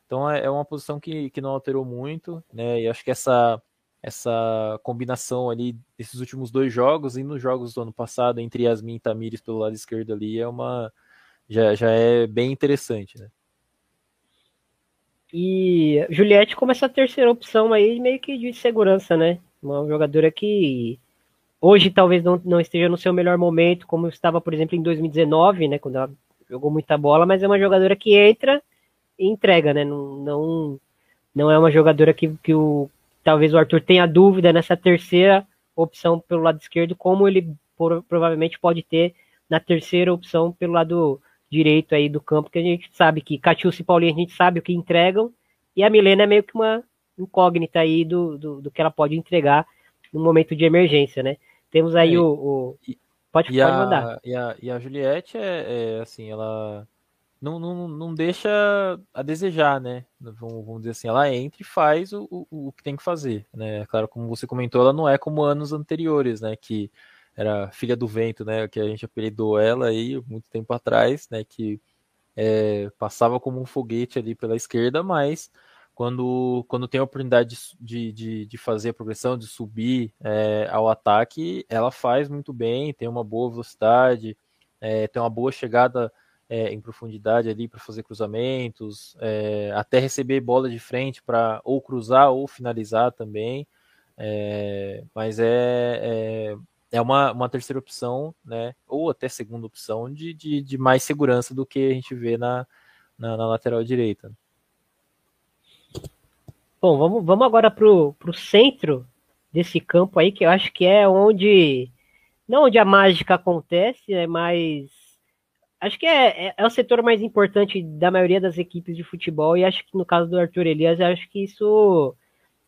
S2: Então é, é uma posição que, que não alterou muito, né, e acho que essa essa combinação ali desses últimos dois jogos e nos jogos do ano passado entre Yasmin e Tamires pelo lado esquerdo ali é uma já, já é bem interessante, né?
S1: E Juliette como essa terceira opção aí, meio que de segurança, né? Uma jogadora que hoje talvez não, não esteja no seu melhor momento, como estava, por exemplo, em 2019, né? Quando ela jogou muita bola, mas é uma jogadora que entra e entrega, né? Não, não, não é uma jogadora que, que o, talvez o Arthur tenha dúvida nessa terceira opção pelo lado esquerdo, como ele por, provavelmente pode ter na terceira opção pelo lado direito aí do campo, que a gente sabe que Catiúcia e Paulinho a gente sabe o que entregam, e a Milena é meio que uma incógnita aí do, do, do que ela pode entregar no momento de emergência, né? Temos aí é, o, o, Pode,
S2: e
S1: pode
S2: a,
S1: mandar.
S2: E a, e a Juliette é, é assim, ela não, não, não deixa a desejar, né? Vamos, vamos dizer assim, ela entra e faz o, o, o que tem que fazer, né? Claro, como você comentou, ela não é como anos anteriores, né? Que era filha do vento, né? Que a gente apelidou ela aí muito tempo atrás, né? Que é, passava como um foguete ali pela esquerda, mas quando, quando tem a oportunidade de, de, de fazer a progressão, de subir é, ao ataque, ela faz muito bem, tem uma boa velocidade, é, tem uma boa chegada é, em profundidade ali para fazer cruzamentos, é, até receber bola de frente para ou cruzar ou finalizar também. É, mas é, é, uma, uma terceira opção, né? Ou até segunda opção de, de, de mais segurança do que a gente vê na, na, na lateral direita.
S1: Bom, vamos, vamos agora para o centro desse campo aí, que eu acho que é onde. Não onde a mágica acontece, é mais. Acho que é, é, é, o setor mais importante da maioria das equipes de futebol, e acho que no caso do Arthur Elias, acho que isso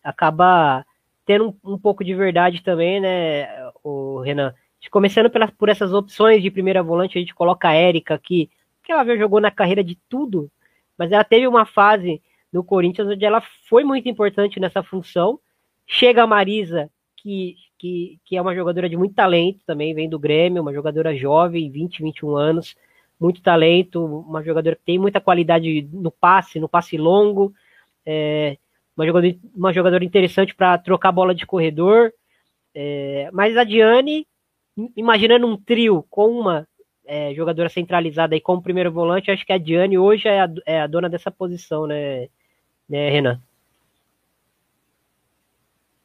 S1: acaba tendo um, um pouco de verdade também, né, o Renan? Começando por essas opções de primeira volante, a gente coloca a Érica aqui, que ela jogou na carreira de tudo, mas ela teve uma fase no Corinthians onde ela foi muito importante nessa função. Chega a Marisa, que, que, que é uma jogadora de muito talento também, vem do Grêmio, uma jogadora jovem, 20, 21 anos, muito talento, uma jogadora que tem muita qualidade no passe, no passe longo, é, uma, jogadora, uma jogadora interessante para trocar bola de corredor. É, mas a Diane, imaginando um trio com uma é, jogadora centralizada aí como primeiro volante, acho que a Diane hoje é a, é a dona dessa posição, né, né Renan?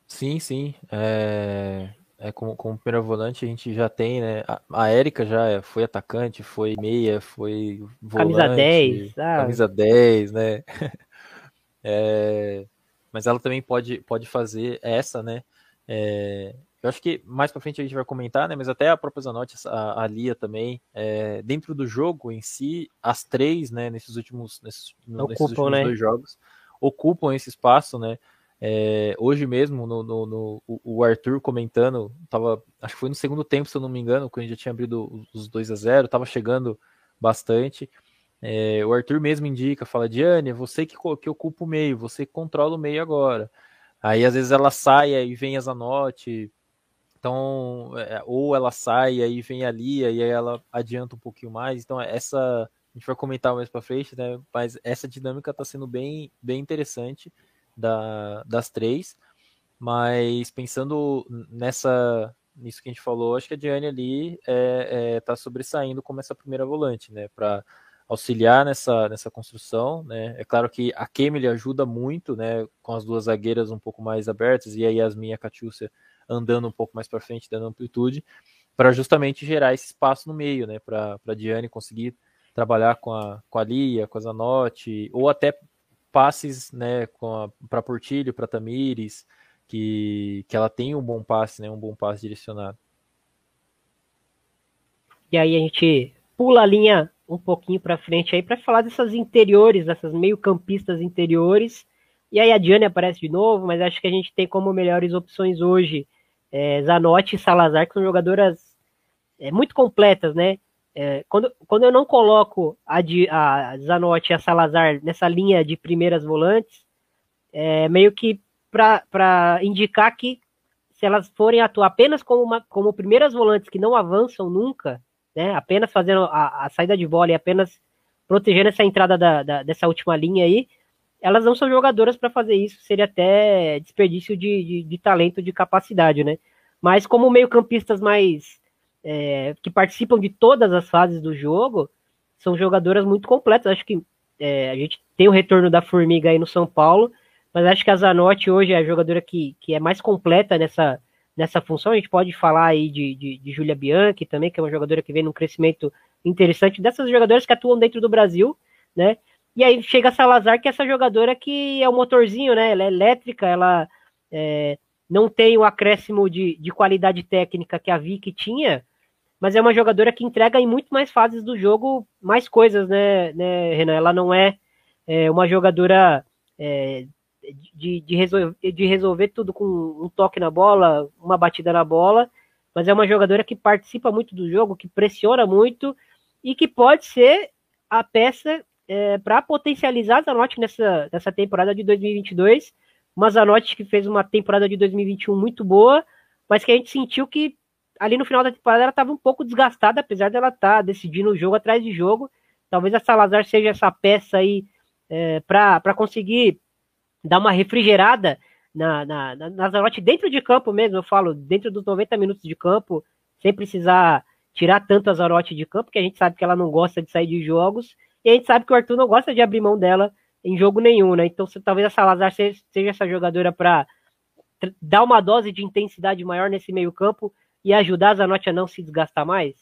S2: Sim, sim. É, é como, como primeiro volante a gente já tem, né? A, a Érica já foi atacante, foi meia, foi
S1: volante. Camisa 10,
S2: sabe? Camisa 10, né? É, mas ela também pode, pode fazer essa, né? É, eu acho que mais para frente a gente vai comentar, né? Mas até a própria Zanotti, a, a Lia também, é, dentro do jogo em si, as três, né? Nesses últimos, nesses, ocupam, nesses últimos né? dois jogos, ocupam esse espaço, né? É, hoje mesmo, no, no, no, o Arthur comentando, tava, acho que foi no segundo tempo, se eu não me engano, quando a gente já tinha abrido os 2 a 0 tava chegando bastante. É, o Arthur mesmo indica, fala, Diane, você que, que ocupa o meio, você controla o meio agora. Aí às vezes ela sai e vem a Zanotti, então, é, ou ela sai e aí vem ali, e aí ela adianta um pouquinho mais. Então, essa a gente vai comentar mais para frente, né? Mas essa dinâmica está sendo bem, bem interessante da, das três. Mas pensando nessa nisso que a gente falou, acho que a Diane ali está é, é, tá sobressaindo como essa primeira volante, né? Para auxiliar nessa, nessa construção, né? É claro que a Kemily ajuda muito, né? Com as duas zagueiras um pouco mais abertas e a Yasmin e a Catiúcia andando um pouco mais para frente, dando amplitude, para justamente gerar esse espaço no meio, né? Para a Diane conseguir trabalhar com a, com a Lia, com a Zanotti, ou até passes, né? Para Portilho, para Tamires, que, que ela tem um bom passe, né? Um bom passe direcionado.
S1: E aí a gente pula a linha um pouquinho para frente aí para falar dessas interiores, dessas meio-campistas interiores. E aí a Diane aparece de novo, mas acho que a gente tem como melhores opções hoje é, Zanotti e Salazar, que são jogadoras é, muito completas, né? É, quando, quando eu não coloco a, a Zanotti e a Salazar nessa linha de primeiras volantes, é meio que para indicar que se elas forem atuar apenas como, uma, como primeiras volantes que não avançam nunca, né, apenas fazendo a, a, saída de bola e apenas protegendo essa entrada da, da, dessa última linha aí, elas não são jogadoras para fazer isso, seria até desperdício de, de, de, talento, de capacidade, né? Mas como meio-campistas mais é, que participam de todas as fases do jogo, são jogadoras muito completas. Acho que é, a gente tem o retorno da Formiga aí no São Paulo, mas acho que a Zanotti hoje é a jogadora que, que é mais completa nessa, nessa função. A gente pode falar aí de, de, de Julia Bianchi também, que é uma jogadora que vem num crescimento interessante, dessas jogadoras que atuam dentro do Brasil, né? E aí chega a Salazar, que é essa jogadora que é o motorzinho, né? Ela é elétrica, ela é, não tem o acréscimo de, de qualidade técnica que a Vicky tinha, mas é uma jogadora que entrega em muito mais fases do jogo mais coisas, né, né Renan? Ela não é, é uma jogadora é, de, de, resolver, de resolver tudo com um toque na bola, uma batida na bola, mas é uma jogadora que participa muito do jogo, que pressiona muito e que pode ser a peça é, para potencializar a Zanotti nessa, nessa temporada de 2022. Uma Zanotti que fez uma temporada de 2021 muito boa, mas que a gente sentiu que ali no final da temporada ela estava um pouco desgastada, apesar dela estar tá decidindo jogo atrás de jogo. Talvez a Salazar seja essa peça aí é, para conseguir dar uma refrigerada na, na, na, dentro de campo mesmo, eu falo, dentro dos 90 minutos de campo, sem precisar tirar tanto a Zarotti de campo, que a gente sabe que ela não gosta de sair de jogos, e a gente sabe que o Arthur não gosta de abrir mão dela em jogo nenhum, né? Então talvez a Salazar seja, seja essa jogadora para dar uma dose de intensidade maior nesse meio campo e ajudar a Zanotti a não se desgastar mais?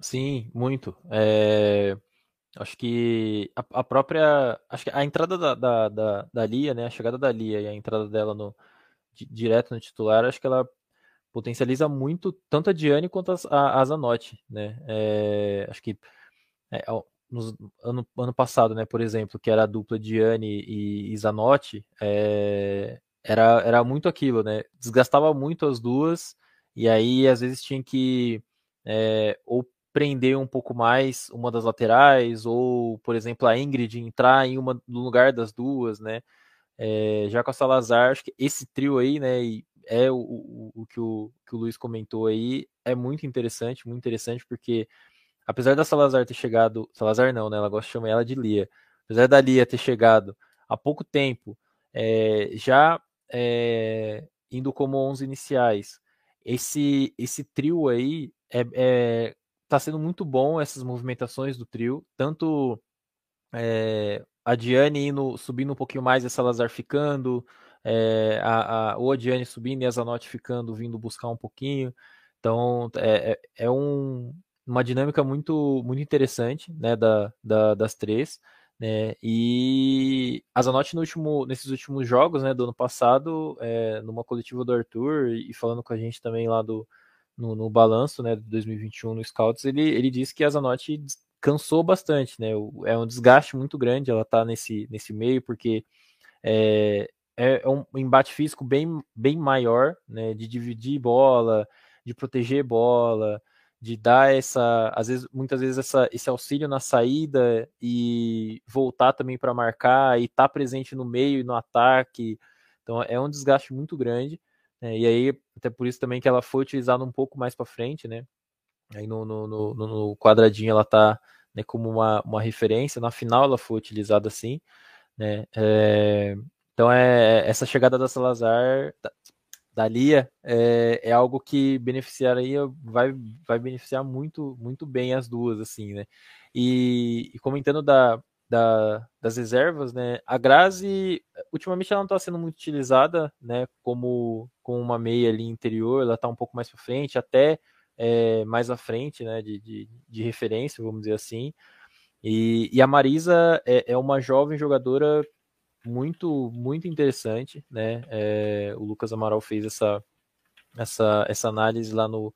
S2: Sim, muito. É... Acho que a, a, própria. Acho que a entrada da, da, da, da, Lia, né? A chegada da Lia e a entrada dela no, direto no titular, acho que ela potencializa muito tanto a Diane quanto a, a Zanotti, né? É, acho que é, no ano, ano passado, né, por exemplo, que era a dupla Diane e, e Zanotti, é, era, era muito aquilo, né? Desgastava muito as duas, e aí às vezes tinha que é, ou prender um pouco mais uma das laterais, ou, por exemplo, a Ingrid entrar em uma no lugar das duas, né? É, já com a Salazar, acho que esse trio aí, né? é o, o, o, que o que o Luiz comentou aí, é muito interessante, muito interessante, porque apesar da Salazar ter chegado, Salazar não, né? Ela gosta de chamar ela de Lia. Apesar da Lia ter chegado há pouco tempo, é, já é, indo como 11 iniciais, esse esse trio aí é, é tá sendo muito bom essas movimentações do trio, tanto é, a Diane indo, subindo um pouquinho mais e a Salazar ficando, é, a, a, ou a Diane subindo e a Zanotti ficando, vindo buscar um pouquinho. Então é, é, é um, uma dinâmica muito, muito interessante né, da, da, das três. Né, e a Zanotti no último, nesses últimos jogos né, do ano passado, é, numa coletiva do Arthur e falando com a gente também lá do, no, no balanço né, de 2021 no Scouts, ele, ele disse que a Zanotti cansou bastante, né? É um desgaste muito grande ela tá nesse, nesse meio, porque é, é um embate físico bem, bem maior, né? De dividir bola, de proteger bola, de dar essa, às vezes, muitas vezes essa, esse auxílio na saída e voltar também para marcar e estar tá presente no meio e no ataque. Então é um desgaste muito grande. Né? E aí, até por isso também que ela foi utilizada um pouco mais para frente, né? Aí no, no, no, no, quadradinho ela tá né, como uma, uma referência. Na final ela foi utilizada assim. Né? É, então é essa chegada da Salazar, da Lia é, é algo que beneficiaria, vai, vai beneficiar muito, muito bem as duas, assim, né? E, e comentando da, da, das reservas, né? A Grazi, ultimamente ela não está sendo muito utilizada, né? Como, como uma meia ali interior, ela está um pouco mais para frente, até é, mais à frente, né? De, de, de, referência, vamos dizer assim. E, e a Marisa é, é uma jovem jogadora muito, muito interessante, né? É, o Lucas Amaral fez essa, essa, essa análise lá no,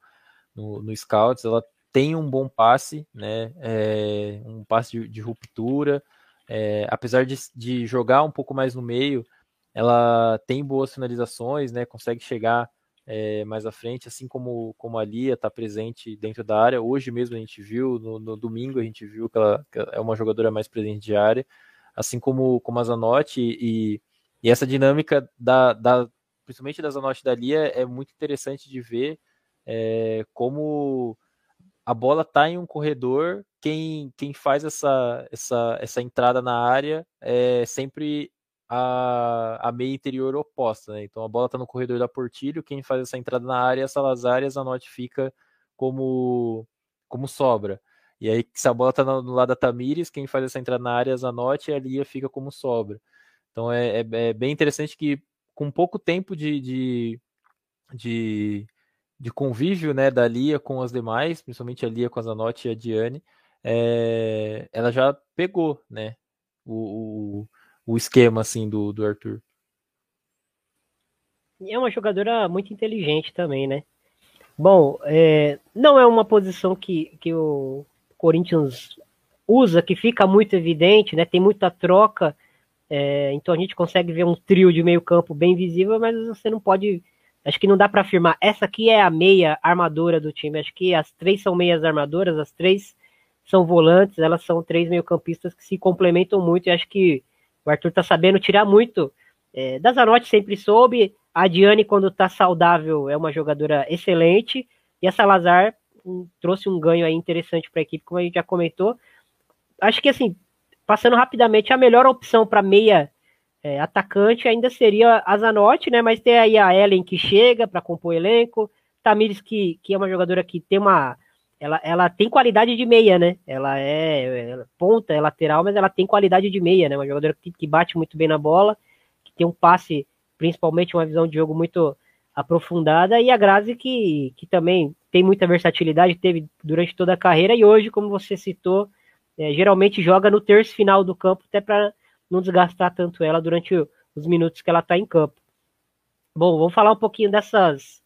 S2: no, no Scouts. Ela tem um bom passe, né? É, um passe de, de ruptura. É, apesar de, de jogar um pouco mais no meio, ela tem boas finalizações, né? Consegue chegar é, mais à frente, assim como, como a Lia está presente dentro da área. Hoje mesmo a gente viu, no, no domingo a gente viu que ela, que é uma jogadora mais presente de área assim como, como a Zanotti, e, e essa dinâmica da, da principalmente da Zanotti da Lia é muito interessante de ver é, como a bola está em um corredor, quem, quem faz essa, essa, essa entrada na área é sempre a, a meia interior oposta, né? Então a bola está no corredor da Portilho, quem faz essa entrada na área é a Salazar e a Zanotti fica como, como sobra. E aí, se a bola tá no, lado da Tamires, quem faz essa entrada na área é Zanotti e a Lia fica como sobra. Então é, é, é bem interessante que com pouco tempo de, de, de, de, convívio né, da Lia com as demais, principalmente a Lia com a Zanotti e a Diane, é, ela já pegou né, o, o, o esquema assim do, do Arthur.
S1: É uma jogadora muito inteligente também, né? Bom, é, não é uma posição que, que o Corinthians usa, que fica muito evidente, né? Tem muita troca, é, então a gente consegue ver um trio de meio campo bem visível, mas você não pode, acho que não dá para afirmar. Essa aqui é a meia armadora do time. Acho que as três são meias armadoras, as três são volantes, elas são três meio campistas que se complementam muito. E acho que o Arthur tá sabendo tirar muito. É, da Zanotti sempre soube. A Diane, quando tá saudável, é uma jogadora excelente. E a Salazar um, trouxe um ganho aí interessante para a equipe, como a gente já comentou. Acho que assim, passando rapidamente, a melhor opção para meia é, atacante ainda seria a Zanotti, né? Mas tem aí a Ellen que chega para compor o elenco, Tamires, que, que é uma jogadora que tem uma. Ela, ela tem qualidade de meia, né? Ela é ela, ponta, é lateral, mas ela tem qualidade de meia, né? Uma jogadora que, que bate muito bem na bola, que tem um passe, principalmente uma visão de jogo muito aprofundada, e a Grazi que, que também tem muita versatilidade, teve durante toda a carreira, e hoje, como você citou, é, geralmente joga no terço final do campo, até para não desgastar tanto ela durante os minutos que ela está em campo. Bom, vamos falar um pouquinho dessas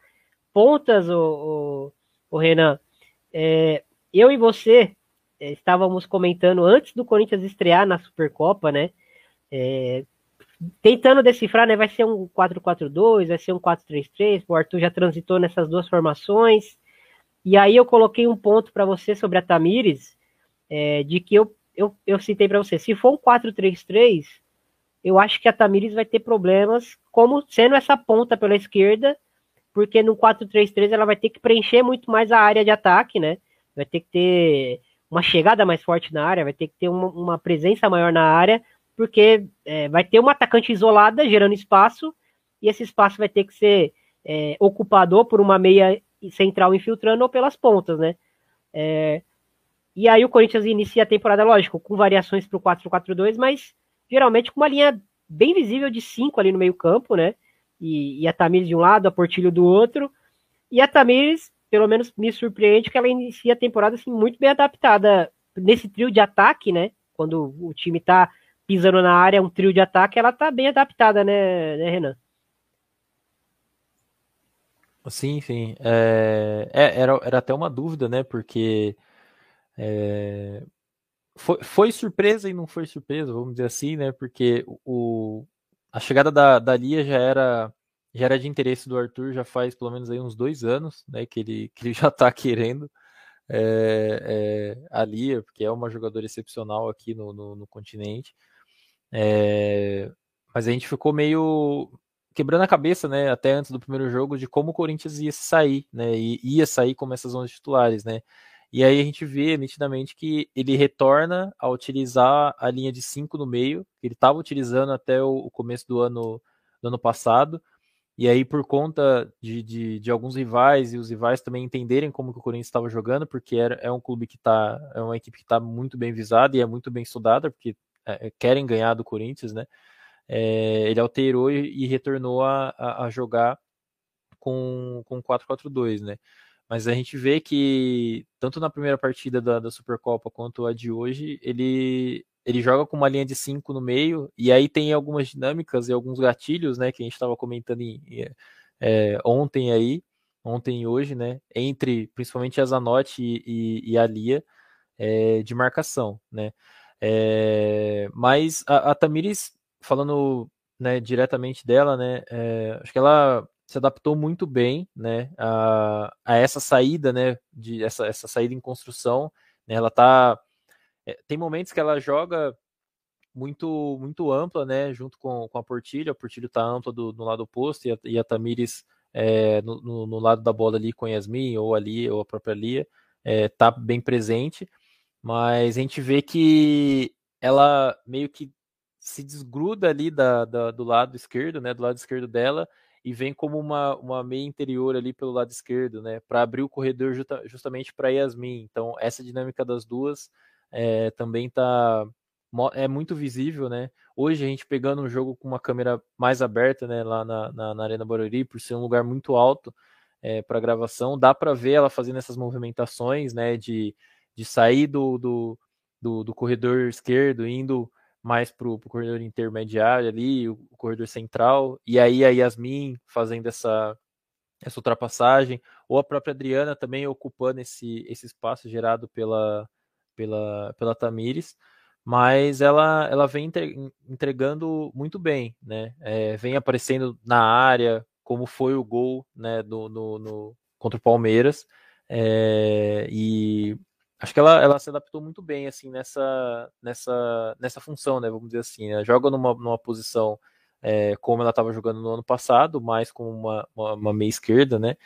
S1: pontas, o, o, o Renan. É, eu e você é, estávamos comentando antes do Corinthians estrear na Supercopa, né? É, tentando decifrar, né? Vai ser um 4-4-2, vai ser um 4-3-3. O Arthur já transitou nessas duas formações. E aí eu coloquei um ponto para você sobre a Tamires, é, de que eu, eu, eu citei para você. Se for um 4-3-3, eu acho que a Tamires vai ter problemas, como sendo essa ponta pela esquerda, porque no 4-3-3 ela vai ter que preencher muito mais a área de ataque, né? Vai ter que ter uma chegada mais forte na área, vai ter que ter uma, uma presença maior na área porque é, vai ter uma atacante isolada gerando espaço, e esse espaço vai ter que ser é, ocupado por uma meia central infiltrando ou pelas pontas, né? É, e aí o Corinthians inicia a temporada, lógico, com variações para o 4-4-2, mas geralmente com uma linha bem visível de 5 ali no meio campo, né? E, e, a Tamires de um lado, a Portilho do outro. E a Tamires, pelo menos me surpreende que ela inicia a temporada assim, muito bem adaptada nesse trio de ataque, né? Quando o time está pisando na área, um trio de ataque, ela tá bem adaptada, né, né Renan?
S2: Sim, sim. É, é, era, era até uma dúvida, né? Porque é, foi, foi surpresa e não foi surpresa, vamos dizer assim, né? Porque o, a chegada da, da Lia já era, já era de interesse do Arthur já faz pelo menos aí uns dois anos, né? Que ele, que ele já tá querendo é, é, a Lia, porque é uma jogadora excepcional aqui no, no, no continente. É, mas a gente ficou meio quebrando a cabeça, né, até antes do primeiro jogo, de como o Corinthians ia sair, né, e ia sair como essas 11 titulares, né. E aí a gente vê nitidamente que ele retorna a utilizar a linha de 5 no meio, que ele estava utilizando até o, começo do ano, do ano passado, e aí, por conta de, de, de, alguns rivais e os rivais também entenderem como que o Corinthians estava jogando, porque era, é um clube que está, é uma equipe que está muito bem visada e é muito bem estudada, porque é, é, querem ganhar do Corinthians, né? É, ele alterou e, e retornou a, a, a, jogar com, com 4-4-2, né? Mas a gente vê que, tanto na primeira partida da, da Supercopa quanto a de hoje, ele, ele joga com uma linha de 5 no meio, e aí tem algumas dinâmicas e alguns gatilhos, né, que a gente estava comentando em, é, ontem aí, ontem e hoje, né, entre principalmente a Zanotti e, e, e a Lia, é, de marcação, né. É, mas a, a Tamires, falando né, diretamente dela, né, é, acho que ela se adaptou muito bem né, a, a essa saída, né, de essa, essa saída em construção. Né, ela tá. É, tem momentos que ela joga muito muito ampla, né, junto com, com a Portilho. A Portilho tá ampla do, no lado oposto e a, e a Tamires é, no, no, no, lado da bola ali com Yasmin ou ali ou a própria Lia é, tá bem presente mas a gente vê que ela meio que se desgruda ali da, da, do lado esquerdo, né, do lado esquerdo dela, e vem como uma, uma meia interior ali pelo lado esquerdo, né, para abrir o corredor justa, justamente para Yasmin. Então, essa dinâmica das duas é, também tá é muito visível, né? Hoje a gente pegando um jogo com uma câmera mais aberta, né, lá na, na, na Arena Barueri, por ser um lugar muito alto é, para gravação, dá para ver ela fazendo essas movimentações, né, de de sair do, do, do, do corredor esquerdo, indo mais para o corredor intermediário ali, o, o, corredor central, e aí a Yasmin fazendo essa, essa ultrapassagem, ou a própria Adriana também ocupando esse, esse espaço gerado pela, pela, pela Tamires, mas ela, ela vem entregando muito bem, né? É, vem aparecendo na área, como foi o gol né, do, no, no contra o Palmeiras, é, e acho que ela, ela se adaptou muito bem assim nessa nessa nessa função, né? Vamos dizer assim, né? joga numa, numa posição é, como ela estava jogando no ano passado, mais como uma, uma, uma meia esquerda, né?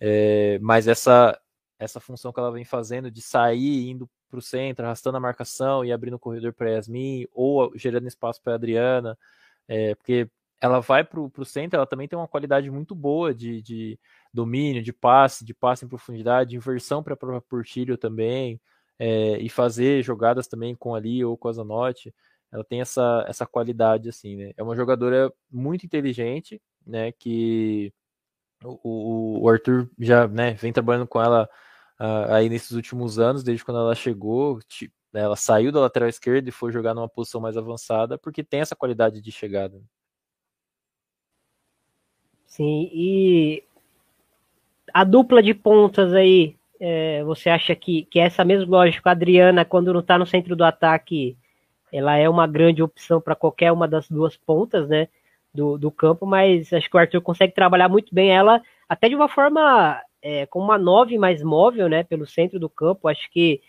S2: É, mas essa essa função que ela vem fazendo de sair indo para o centro, arrastando a marcação e abrindo o corredor para Yasmin ou gerando espaço para Adriana, é, porque ela vai para o centro, ela também tem uma qualidade muito boa de, de domínio, de passe, de passe em profundidade, de inversão para a Portilho também, é, e fazer jogadas também com ali ou com a Zanotti. Ela tem essa, essa qualidade, assim, né? É uma jogadora muito inteligente, né? Que o, o Arthur já né, vem trabalhando com ela uh, aí nesses últimos anos, desde quando ela chegou. Tipo, ela saiu da lateral esquerda e foi jogar numa posição mais avançada, porque tem essa qualidade de chegada.
S1: Sim, e a dupla de pontas aí, é, você acha que, que é essa mesma lógica, a Adriana, quando não está no centro do ataque, ela é uma grande opção para qualquer uma das duas pontas, né? Do, do campo, mas acho que o Arthur consegue trabalhar muito bem ela, até de uma forma é, com uma 9 mais móvel, né? Pelo centro do campo. Acho que,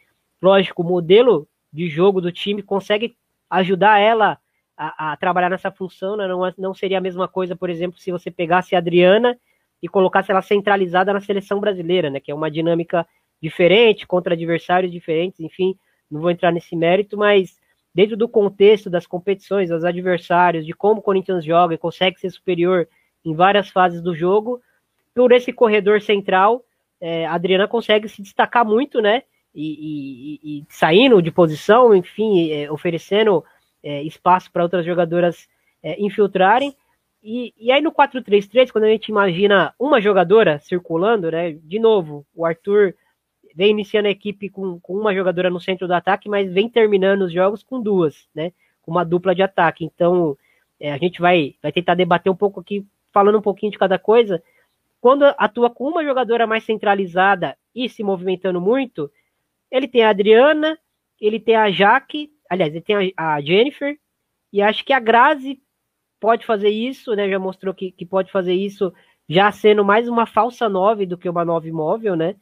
S1: lógico, o modelo de jogo do time consegue ajudar ela a, a trabalhar nessa função, né? Não, não seria a mesma coisa, por exemplo, se você pegasse a Adriana e colocasse ela centralizada na seleção brasileira, né? Que é uma dinâmica diferente, contra adversários diferentes, enfim, não vou entrar nesse mérito, mas dentro do contexto das competições, dos adversários, de como o Corinthians joga e consegue ser superior em várias fases do jogo, por esse corredor central, é, a Adriana consegue se destacar muito, né? E, e, e saindo de posição, enfim, é, oferecendo é, espaço para outras jogadoras é, infiltrarem. E, e aí no 4-3-3, quando a gente imagina uma jogadora circulando, né? De novo, o Arthur vem iniciando a equipe com, com uma jogadora no centro do ataque, mas vem terminando os jogos com duas, né? Com uma dupla de ataque. Então, é, a gente vai, vai tentar debater um pouco aqui, falando um pouquinho de cada coisa. Quando atua com uma jogadora mais centralizada e se movimentando muito, ele tem a Adriana, ele tem a Jaque, aliás, ele tem a, a Jennifer, e acho que a Grazi pode fazer isso, né? Já mostrou que, que pode fazer isso, já sendo mais uma falsa 9 do que uma 9 móvel, né?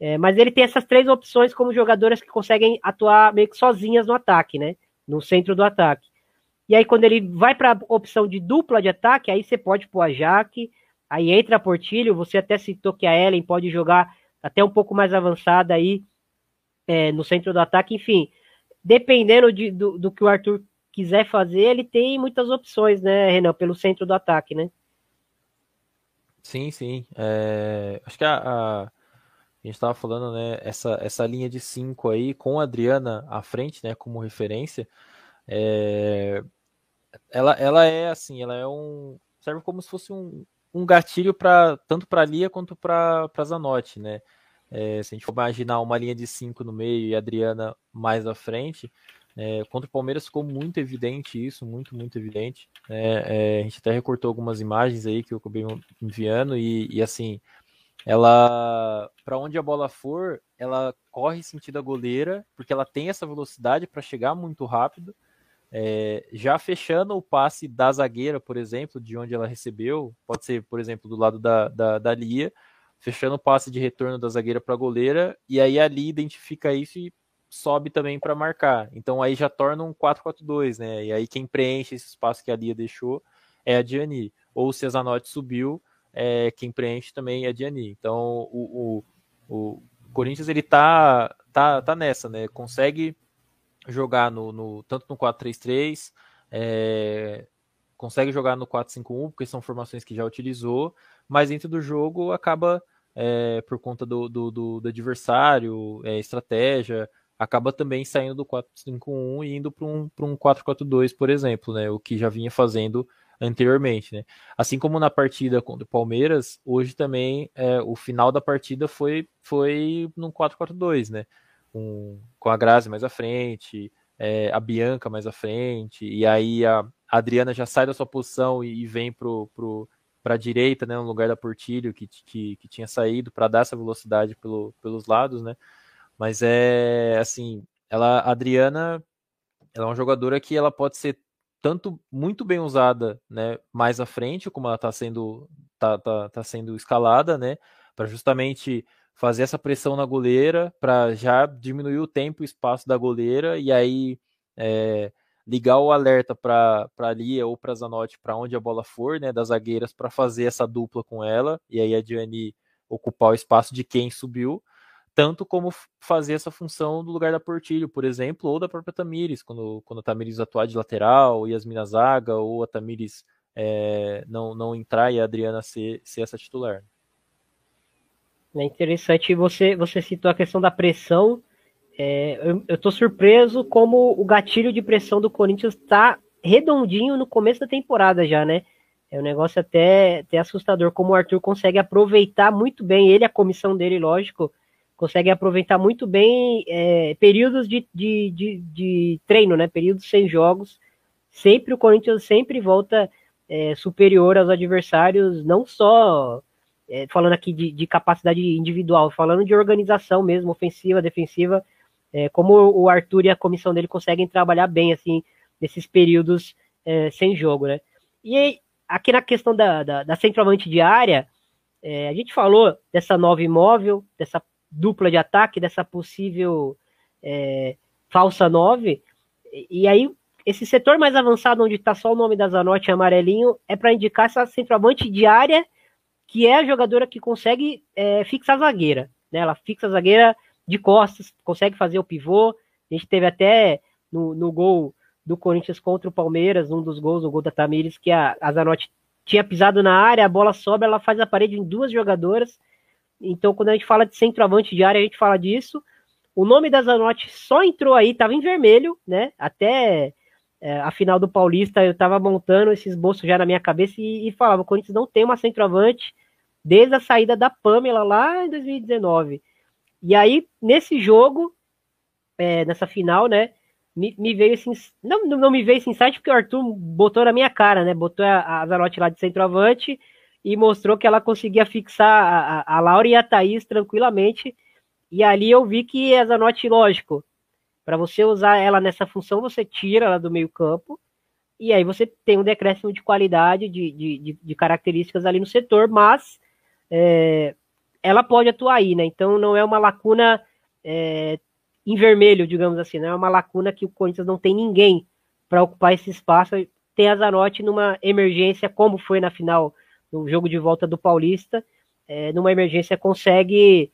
S1: É, mas ele tem essas três opções como jogadoras que conseguem atuar meio que sozinhas no ataque, né? No centro do ataque. E aí, quando ele vai para a opção de dupla de ataque, aí você pode pôr a Jaque, aí entra a Portilho, você até citou que a Ellen pode jogar até um pouco mais avançada aí é, no centro do ataque, enfim. Dependendo de, do, do que o Arthur quiser fazer, ele tem muitas opções, né, Renan, pelo centro do ataque, né?
S2: Sim, sim. É, acho que a, a a gente estava falando, né, essa, essa linha de cinco aí, com a Adriana à frente, né, como referência, é, ela, ela é assim, ela é um, serve como se fosse um, um gatilho para tanto para Lia quanto para Zanotti, né, é, se a gente for imaginar uma linha de cinco no meio e a Adriana mais à frente, é, contra o Palmeiras ficou muito evidente isso, muito, muito evidente. É, é, a gente até recortou algumas imagens aí que eu acabei enviando e, e assim, ela para onde a bola for, ela corre sentido a goleira, porque ela tem essa velocidade para chegar muito rápido. É, já fechando o passe da zagueira, por exemplo, de onde ela recebeu, pode ser, por exemplo, do lado da, da, da Lia, fechando o passe de retorno da zagueira para a goleira, e aí ali identifica isso e sobe também para marcar. Então aí já torna um 4-4-2, né? E aí quem preenche esse espaço que a Lia deixou é a Diani. Ou se a Zanotti subiu, é, quem preenche também é Diani. Então o, o, o, Corinthians ele tá, tá, tá nessa, né? Consegue jogar no, no tanto no 4-3-3, é, consegue jogar no 4-5-1, porque são formações que já utilizou, mas dentro do jogo acaba, é, por conta do, do, do, do adversário, é, estratégia, acaba também saindo do 4-5-1 e indo para um, um 4-4-2, por exemplo, né? O que já vinha fazendo anteriormente, né? Assim como na partida contra o Palmeiras, hoje também é, o final da partida foi foi no 4-4-2, né? Com, com a Grazi mais à frente, é, a Bianca mais à frente, e aí a Adriana já sai da sua posição e, e vem pro, pro, para a direita, né, no lugar da Portilho, que, que, que tinha saído, para dar essa velocidade pelo, pelos lados, né? Mas é assim, ela, a Adriana, ela é uma jogadora que ela pode ser tanto muito bem usada, né, mais à frente, como ela está sendo tá, tá, tá sendo escalada, né, para justamente fazer essa pressão na goleira, para já diminuir o tempo e espaço da goleira e aí é, ligar o alerta para a Lia ou para Zanotti, para onde a bola for, né, das zagueiras, para fazer essa dupla com ela e aí a Diane ocupar o espaço de quem subiu tanto como fazer essa função do lugar da Portilho, por exemplo, ou da própria Tamires, quando, quando a Tamires atuar de lateral, Yasmina Zaga, ou a Tamires é, não, não entrar e a Adriana ser, ser essa titular.
S1: É interessante você, você citou a questão da pressão. É, eu, eu tô surpreso como o gatilho de pressão do Corinthians está redondinho no começo da temporada já, né? É um negócio até, até assustador como o Arthur consegue aproveitar muito bem, ele, a comissão dele, lógico, consegue aproveitar muito bem é, períodos de, de, de, de, treino, né? Períodos sem jogos. Sempre o Corinthians sempre volta é, superior aos adversários, não só é, falando aqui de, de, capacidade individual, falando de organização mesmo, ofensiva, defensiva, é, como o Arthur e a comissão dele conseguem trabalhar bem assim nesses períodos é, sem jogo, né? E aqui na questão da, da, da centroavante diária, é, a gente falou dessa nova imóvel, dessa dupla de ataque, dessa possível é, falsa 9. E, aí, esse setor mais avançado, onde está só o nome da Zanotti amarelinho, é para indicar essa centroavante diária, que é a jogadora que consegue é, fixar a zagueira. Né? Ela fixa a zagueira de costas, consegue fazer o pivô. A gente teve até no, no gol do Corinthians contra o Palmeiras, um dos gols, o gol da Tamires, que a, a Zanotti tinha pisado na área, a bola sobe, ela faz a parede em duas jogadoras então, quando a gente fala de centroavante de área, a gente fala disso. O nome da Zanotti só entrou aí, estava em vermelho, né? Até é, a final do Paulista, eu estava montando esse esboço já na minha cabeça e, e falava: o Corinthians não tem uma centroavante desde a saída da Pamela lá em 2019. E aí, nesse jogo, é, nessa final, né? Me, me, veio esse. Não, não me veio esse insight porque o Arthur botou na minha cara, né? Botou a, a lá de centroavante e mostrou que ela conseguia fixar a, a Laura e a Thaís tranquilamente. E ali eu vi que a Zanotti, lógico, para você usar ela nessa função, você tira ela do meio campo, e aí você tem um decréscimo de qualidade, de, de, de características ali no setor, mas é, ela pode atuar aí, né? Então não é uma lacuna é, em vermelho, digamos assim, não é uma lacuna que o Corinthians não tem ninguém para ocupar esse espaço. Tem a Zanotti numa emergência, como foi na final no jogo de volta do Paulista, é, numa emergência consegue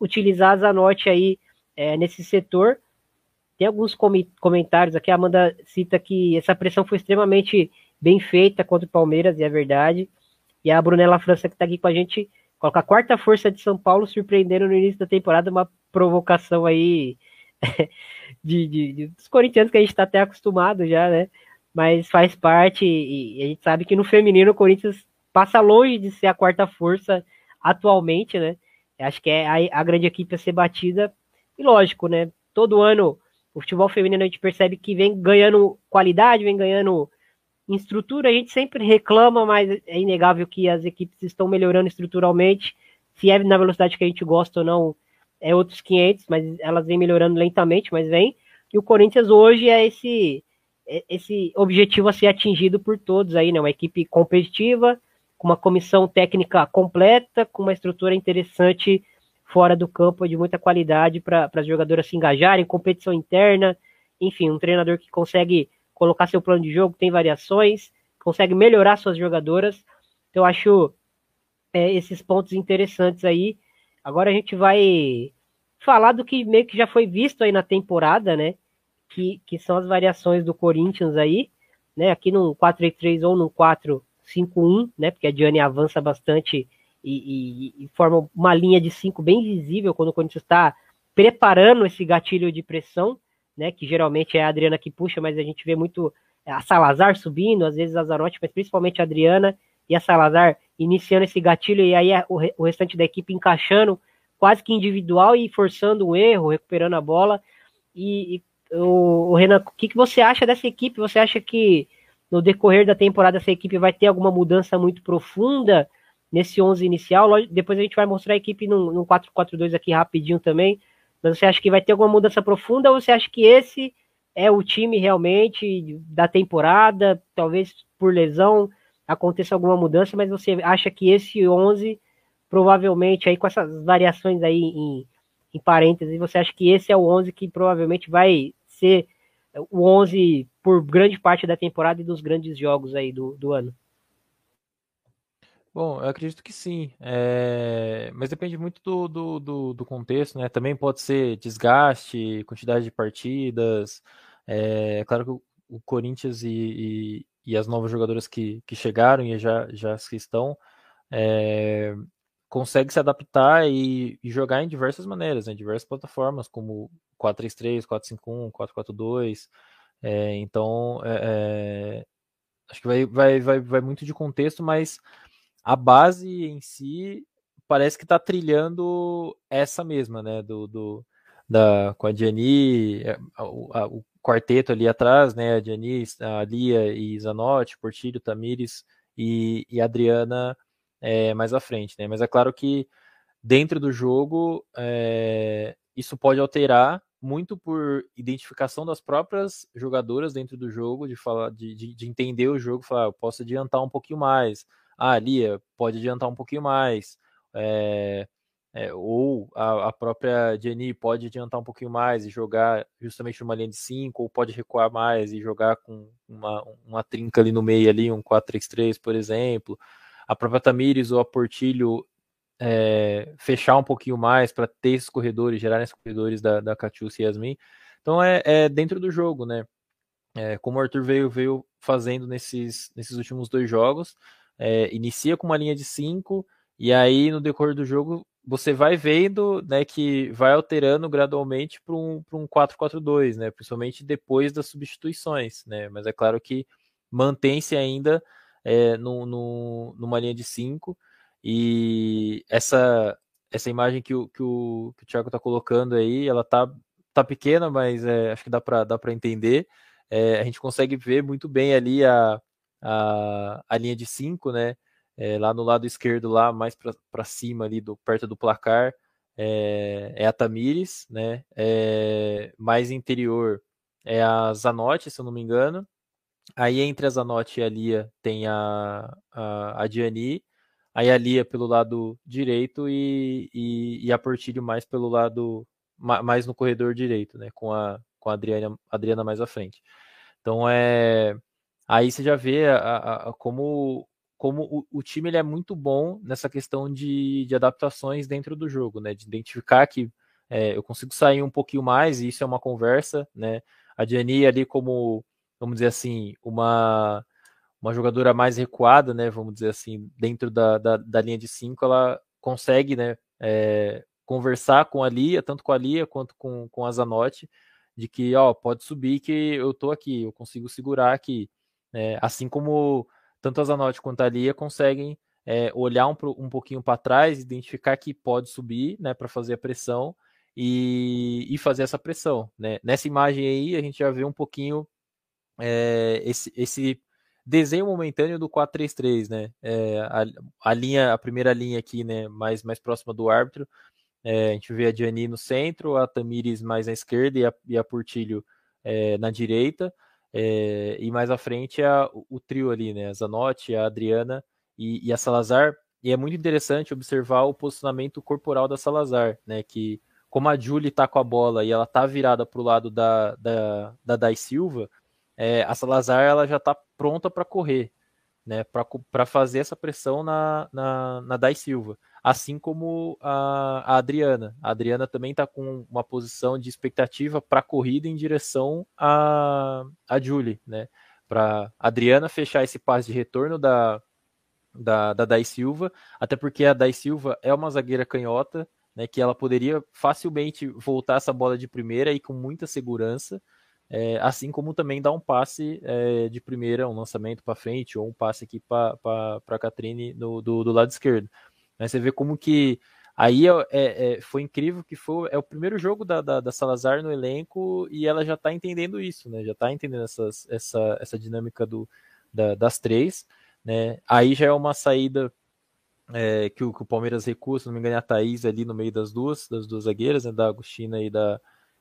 S1: utilizar a Zanotti aí é, nesse setor. Tem alguns com comentários aqui, a Amanda cita que essa pressão foi extremamente bem feita contra o Palmeiras, e é verdade. E a Brunella França, que está aqui com a gente, coloca a quarta força de São Paulo, surpreendendo no início da temporada, uma provocação aí de, de, de dos corintianos que a gente está até acostumado já, né? Mas faz parte, e, a gente sabe que no feminino o Corinthians passa longe de ser a quarta força atualmente, né? Acho que é a, a, grande equipe a ser batida. E lógico, né? Todo ano o futebol feminino a gente percebe que vem ganhando qualidade, vem ganhando em estrutura. A gente sempre reclama, mas é inegável que as equipes estão melhorando estruturalmente. Se é na velocidade que a gente gosta ou não, é outros 500, mas elas vêm melhorando lentamente, mas vem. E o Corinthians hoje é esse é esse objetivo a ser atingido por todos aí, né? Uma equipe competitiva, com uma comissão técnica completa, com uma estrutura interessante fora do campo de muita qualidade para as jogadoras se engajarem, competição interna, enfim, um treinador que consegue colocar seu plano de jogo, tem variações, consegue melhorar suas jogadoras. Então, acho é, esses pontos interessantes aí. Agora a gente vai falar do que meio que já foi visto aí na temporada, né? Que, que são as variações do Corinthians aí, né? Aqui no 4-3 ou no 4 5-1, né? Porque a Diane avança bastante e, e, e, forma uma linha de 5 bem visível quando o Corinthians está preparando esse gatilho de pressão, né? Que geralmente é a Adriana que puxa, mas a gente vê muito a Salazar subindo, às vezes a Zarotti, mas principalmente a Adriana e a Salazar iniciando esse gatilho e aí o, o restante da equipe encaixando quase que individual e forçando um erro, recuperando a bola. E, e o, o Renan, o que, que você acha dessa equipe? Você acha que no decorrer da temporada essa equipe vai ter alguma mudança muito profunda nesse 11 inicial. Depois a gente vai mostrar a equipe no, no 4-4-2 aqui rapidinho também. Mas você acha que vai ter alguma mudança profunda ou você acha que esse é o time realmente da temporada? Talvez por lesão aconteça alguma mudança, mas você acha que esse 11 provavelmente aí com essas variações aí em, em parênteses, você acha que esse é o 11 que provavelmente vai ser o 11 por grande parte da temporada e dos grandes jogos aí do, do ano?
S2: Bom, eu acredito que sim, é... mas depende muito do, do, do, do, contexto, né? Também pode ser desgaste, quantidade de partidas. É, claro que o, Corinthians e, e, e as novas jogadoras que, que chegaram e já, já estão, é, consegue se adaptar e, e, jogar em diversas maneiras, em né? diversas plataformas, como 433, 451, 442. É, então, é, acho que vai, vai, vai, vai muito de contexto, mas a base em si parece que está trilhando essa mesma, né? Do, do, da, com a Gianni, é, o quarteto ali atrás, né? A Gianni, a Lia e Zanotti, Portilho, Tamires e, e Adriana é, mais à frente, né? Mas é claro que dentro do jogo é, isso pode alterar muito por identificação das próprias jogadoras dentro do jogo, de falar, de, de, de entender o jogo, falar, ah, eu posso adiantar um pouquinho mais. Ah, Lia, pode adiantar um pouquinho mais. É, é, ou a, a, própria Jenny pode adiantar um pouquinho mais e jogar justamente numa linha de 5, ou pode recuar mais e jogar com uma, uma trinca ali no meio, ali, um 4-3-3, por exemplo. A própria Tamires ou a Portilho é, fechar um pouquinho mais para ter esses corredores, gerar esses corredores da, da Catiúcia e Yasmin. Então é, é, dentro do jogo, né? É, como o Arthur veio, veio fazendo nesses, nesses últimos dois jogos, é, inicia com uma linha de 5, e aí no decorrer do jogo você vai vendo né, que vai alterando gradualmente para um, um 4-4-2, né, principalmente depois das substituições. Né, mas é claro que mantém-se ainda é, no, no, numa linha de 5. E essa, essa imagem que o, que o, que o Thiago está colocando aí, ela tá, tá pequena, mas é, acho que dá para dá entender. É, a gente consegue ver muito bem ali a, a, a linha de 5, né? é, lá no lado esquerdo, lá mais para cima, ali do, perto do placar, é, é a Tamires, né? É, mais interior é a Zanotti, se eu não me engano. Aí entre a Zanotti e a Lia tem a, a, a aí a Lia pelo lado direito e, e, e, a Portilho mais pelo lado, mais no corredor direito, né? Com a, com a Adriana, Adriana mais à frente. Então é. Aí você já vê a, a, a como como o, o, time ele é muito bom nessa questão de, de adaptações dentro do jogo, né? De identificar que é, eu consigo sair um pouquinho mais, e isso é uma conversa, né? A Diani ali como, vamos dizer assim, uma, uma jogadora mais recuada, né? Vamos dizer assim, dentro da, da, da linha de cinco, ela consegue, né? É, conversar com a Lia, tanto com a Lia quanto com, com a Zanotti, de que, ó, pode subir que eu tô aqui, eu consigo segurar aqui. É, assim como tanto a Zanotti quanto a Lia conseguem é, olhar um, um pouquinho para trás, identificar que pode subir né, para fazer a pressão e, e, fazer essa pressão. Né? Nessa imagem aí, a gente já vê um pouquinho é, esse, esse, desenho momentâneo do 4-3-3, né? É, a, a, linha, a primeira linha aqui, né, mais, mais próxima do árbitro, a gente vê a Gianni no centro, a Tamires mais à esquerda e a, e a Portilho na direita. É, e mais à frente é o, trio ali, né? A Zanotti, a Adriana e, e, a Salazar. E é muito interessante observar o posicionamento corporal da Salazar, né? Que como a Julie tá com a bola e ela tá virada para o lado da, da, da Dai Silva, é, a Salazar ela já tá pronta para correr, né? Para fazer essa pressão na, na, na Dai Silva assim como a, a Adriana. A Adriana também está com uma posição de expectativa para a corrida em direção a, a Julie, né? Para Adriana fechar esse passe de retorno da, da, da Dai Silva, até porque a Dai Silva é uma zagueira canhota, né? Que ela poderia facilmente voltar essa bola de primeira e com muita segurança. É, assim como também dar um passe é, de primeira, um lançamento para frente, ou um passe aqui para a Catrine do, do lado esquerdo. Né? Você vê como que aí é, é, é, foi incrível que foi é o primeiro jogo da, da, da Salazar no elenco e ela já está entendendo isso, né? Já está entendendo essas, essa, essa dinâmica do, da, das três, né? Aí já é uma saída é, que, o, que, o, Palmeiras recua, se não me engano, é a Thaís ali no meio das duas, das duas zagueiras, né? Da Agostina e da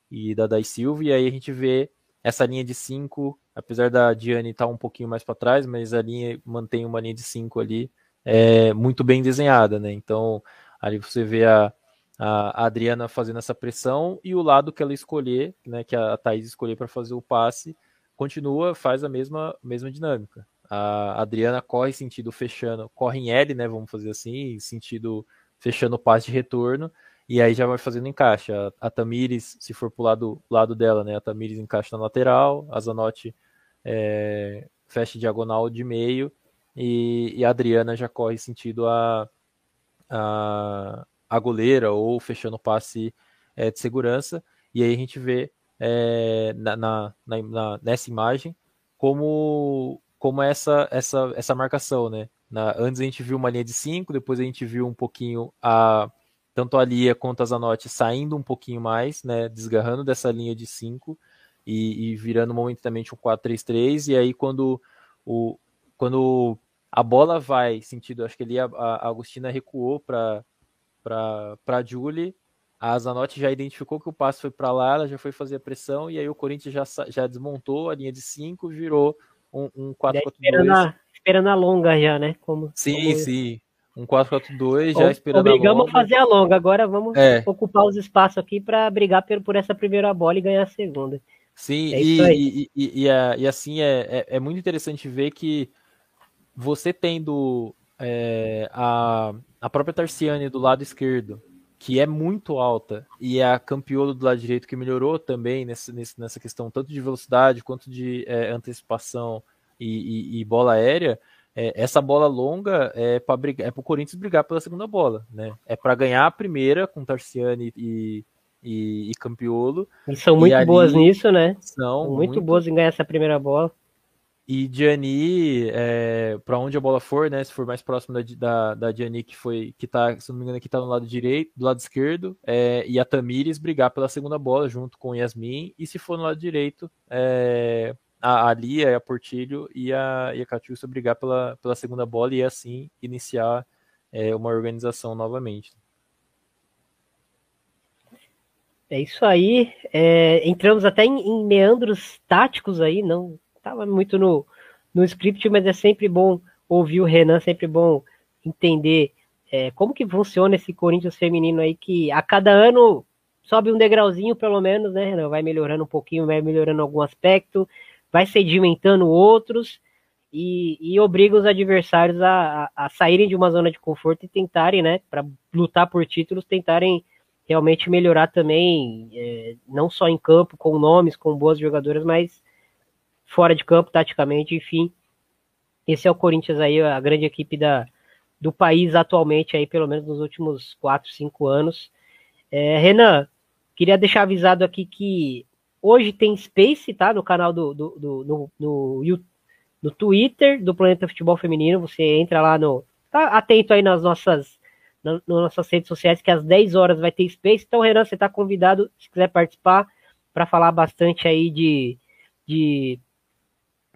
S2: e da Dai Silva, e aí a gente vê essa linha de cinco, apesar da Diane estar tá um pouquinho mais para trás, mas a linha mantém uma linha de cinco ali é, muito bem desenhada, né? Então, ali você vê a, a, Adriana fazendo essa pressão e o lado que ela escolher, né, que a, Thaís escolher para fazer o passe, continua, faz a mesma, mesma dinâmica. A Adriana corre sentido fechando, corre em L, né, vamos fazer assim, sentido fechando o passe de retorno, e aí já vai fazendo encaixe. A, a Tamires, se for pro lado, lado dela, né, a Tamires encaixa na lateral, a Zanotti é, fecha diagonal de meio e, e a Adriana já corre sentido a, a, a goleira ou fechando o passe é, de segurança. E aí a gente vê é, na, na, na, nessa imagem como, como essa, essa, essa marcação, né? Na, antes a gente viu uma linha de 5, depois a gente viu um pouquinho a tanto a Lia quanto a Zanotti saindo um pouquinho mais, né? Desgarrando dessa linha de 5 e, e, virando momentaneamente um 4-3-3. E aí quando, o, quando a bola vai sentido, acho que ali a, a Agostina recuou para para Julie a Zanotti já identificou que o passe foi para lá, ela já foi fazer a pressão, e aí o Corinthians já, já desmontou a linha de 5, virou um, um 4-4-2.
S1: Esperando, a, esperando a longa já, né? Como,
S2: sim,
S1: como...
S2: sim. Um 4-4-2 já esperando
S1: Obrigamos
S2: a
S1: a fazer a longa, agora vamos é. ocupar os espaços aqui para brigar por, por essa primeira bola e ganhar a segunda.
S2: Sim, é e, e, e, e, e, assim é, é, é, muito interessante ver que você tendo é, a, a própria Tarciane do lado esquerdo que é muito alta, e é a Campiolo do lado direito que melhorou também nessa, nessa questão tanto de velocidade quanto de é, antecipação e, e, e, bola aérea, é, essa bola longa é para é o Corinthians brigar pela segunda bola, né? É para ganhar a primeira com Tarciani e, e, e Campiolo.
S1: E são muito e boas nisso, né? São muito, muito boas em ganhar essa primeira bola.
S2: E Gianni, é, para onde a bola for, né? Se for mais próximo da, da, da Gianni, que foi, que tá, se não me engano, que tá no lado direito, do lado esquerdo, é, e a Tamires brigar pela segunda bola junto com Yasmin, e se for no lado direito, é, a, a Lia, a Portilho e a, e a Catiúcia brigar pela, pela segunda bola e assim iniciar é, uma organização novamente.
S1: É isso aí. É, entramos até em, em meandros táticos aí, não estava muito no, no script, mas é sempre bom ouvir o Renan, sempre bom entender é, como que funciona esse Corinthians feminino aí, que a cada ano sobe um degrauzinho, pelo menos, né, Renan? Vai melhorando um pouquinho, vai melhorando algum aspecto, vai sedimentando outros e, e obriga os adversários a, a, a, saírem de uma zona de conforto e tentarem, né, para lutar por títulos, tentarem realmente melhorar também, é, não só em campo, com nomes, com boas jogadoras, mas fora de campo, taticamente, enfim. Esse é o Corinthians aí, a grande equipe da, do país atualmente, aí, pelo menos nos últimos 4, 5 anos. É, Renan, queria deixar avisado aqui que hoje tem Space, tá? No canal do, do, do no, no, no Twitter do Planeta Futebol Feminino. Você entra lá no. Tá atento aí nas nossas, nas nossas redes sociais, que às 10 horas vai ter Space. Então, Renan, você está convidado, se quiser participar, para falar bastante aí de, de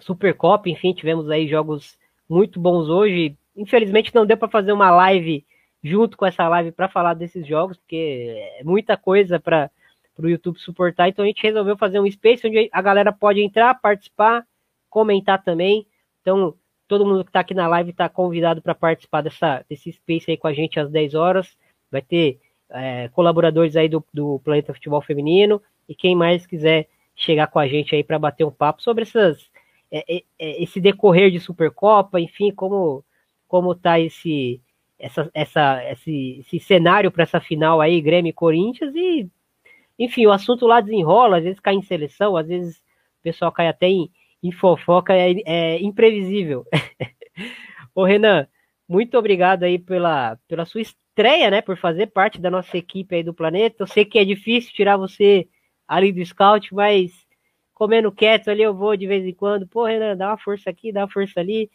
S1: Supercopa, enfim, tivemos aí jogos muito bons hoje. Infelizmente não deu para fazer uma live junto com essa live para falar desses jogos, porque é muita coisa para o YouTube suportar. Então a gente resolveu fazer um space onde a galera pode entrar, participar, comentar também. Então todo mundo que está aqui na live está convidado para participar dessa, desse space aí com a gente às 10 horas. Vai ter é, colaboradores aí do, do Planeta Futebol Feminino e quem mais quiser chegar com a gente aí para bater um papo sobre essas é, é, é, esse decorrer de Supercopa, enfim, como como tá esse essa, essa esse, esse cenário para essa final aí, Grêmio e Corinthians e enfim, o assunto lá desenrola, às vezes cai em seleção, às vezes o pessoal cai até em, em fofoca, é, é imprevisível. Ô Renan, muito obrigado aí pela, pela sua estreia, né, por fazer parte da nossa equipe aí do Planeta. Eu sei que é difícil tirar você ali do Scout, mas comendo quieto ali, eu vou de vez em quando, pô, Renan, dá uma força aqui, dá uma força ali.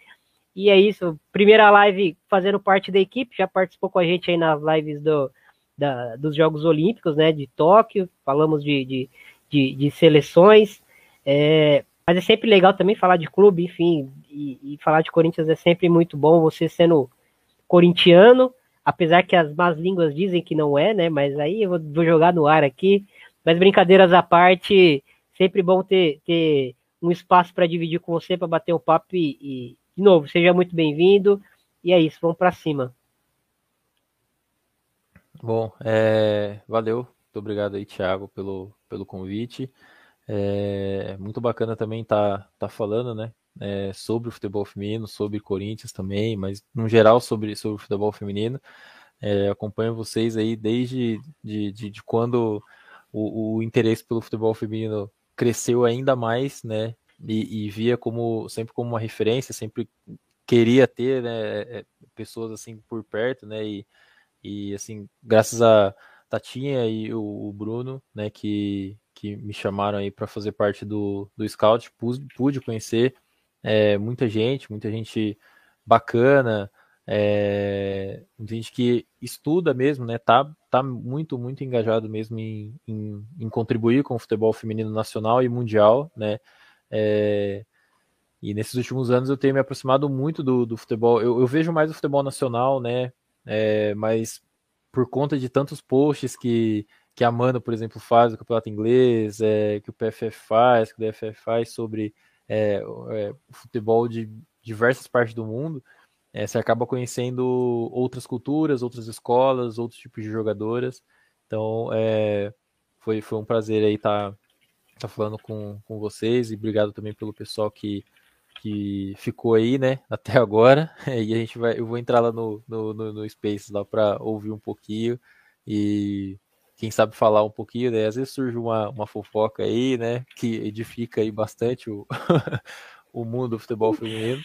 S1: E é isso, primeira live fazendo parte da equipe, já participou com a gente aí nas lives do, da, dos Jogos Olímpicos, né, de Tóquio, falamos de, de, de, de seleções, é, mas é sempre legal também falar de clube, enfim, e, e, falar de Corinthians é sempre muito bom, você sendo corintiano, apesar que as más línguas dizem que não é, né, mas aí eu vou, vou jogar no ar aqui, mas brincadeiras à parte, Sempre bom ter, ter um espaço para dividir com você, para bater um papo e, e, de novo, seja muito bem-vindo. E é isso, vamos para cima.
S2: Bom, é, valeu. Muito obrigado aí, Thiago, pelo, pelo convite. É muito bacana também estar tá, tá falando, né? É, sobre o futebol feminino, sobre Corinthians também, mas no geral sobre, sobre o futebol feminino. É, acompanho vocês aí desde de, de, de quando o, o, interesse pelo futebol feminino cresceu ainda mais, né? e, e, via como sempre como uma referência, sempre queria ter né, é, pessoas assim por perto, né? E, e assim, graças a Tatinha e o, o Bruno, né, que, que me chamaram aí para fazer parte do, do Scout, pude, pude conhecer é, muita gente, muita gente bacana, é, gente que estuda mesmo, né? Tá, tá muito, muito engajado mesmo em, em, em contribuir com o futebol feminino nacional e mundial, né? É, e nesses últimos anos eu tenho me aproximado muito do, do futebol. Eu, eu vejo mais o futebol nacional, né? É, mas por conta de tantos posts que, que a Mano, por exemplo, faz, o campeonato inglês, é, que o PFF faz, que o DFF faz sobre é, é, futebol de diversas partes do mundo, é, você acaba conhecendo outras culturas, outras escolas, outros tipos de jogadoras. Então, é, foi, foi um prazer aí estar tá, tá falando com, com vocês e obrigado também pelo pessoal que, que ficou aí, né, até agora. E a gente vai, eu vou entrar lá no, no, no, no Space lá para ouvir um pouquinho e quem sabe falar um pouquinho, né? Às vezes surge uma, uma fofoca aí, né? Que edifica aí bastante o, o mundo do futebol feminino.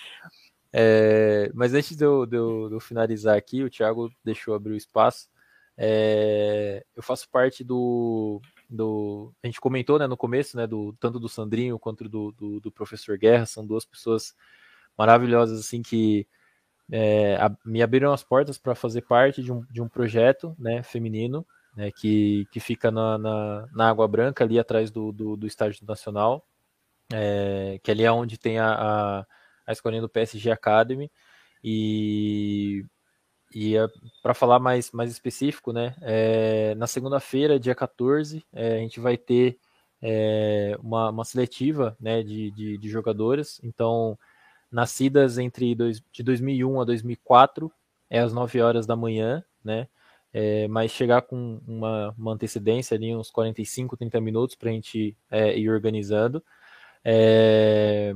S2: É, mas antes de eu, de, eu, de eu, finalizar aqui, o Thiago deixou abrir o espaço. É, eu faço parte do, do. A gente comentou né, no começo, né? Do, tanto do Sandrinho quanto do, do, do professor Guerra. São duas pessoas maravilhosas, assim, que é, a, me abriram as portas para fazer parte de um, de um projeto né, feminino né, que, que fica na, na, na, Água Branca, ali atrás do, do, do Estádio Nacional, é, que ali é onde tem a, a, a escolinha do PSG Academy, e, e é, para falar mais, mais específico, né, é, na segunda-feira, dia 14, é, a gente vai ter é, uma, uma seletiva né, de, de, de jogadoras, então, nascidas entre dois, de 2001 a 2004, é às 9 horas da manhã, né, é, mas chegar com uma, uma, antecedência ali, uns 45, 30 minutos para a gente é, ir organizando. É,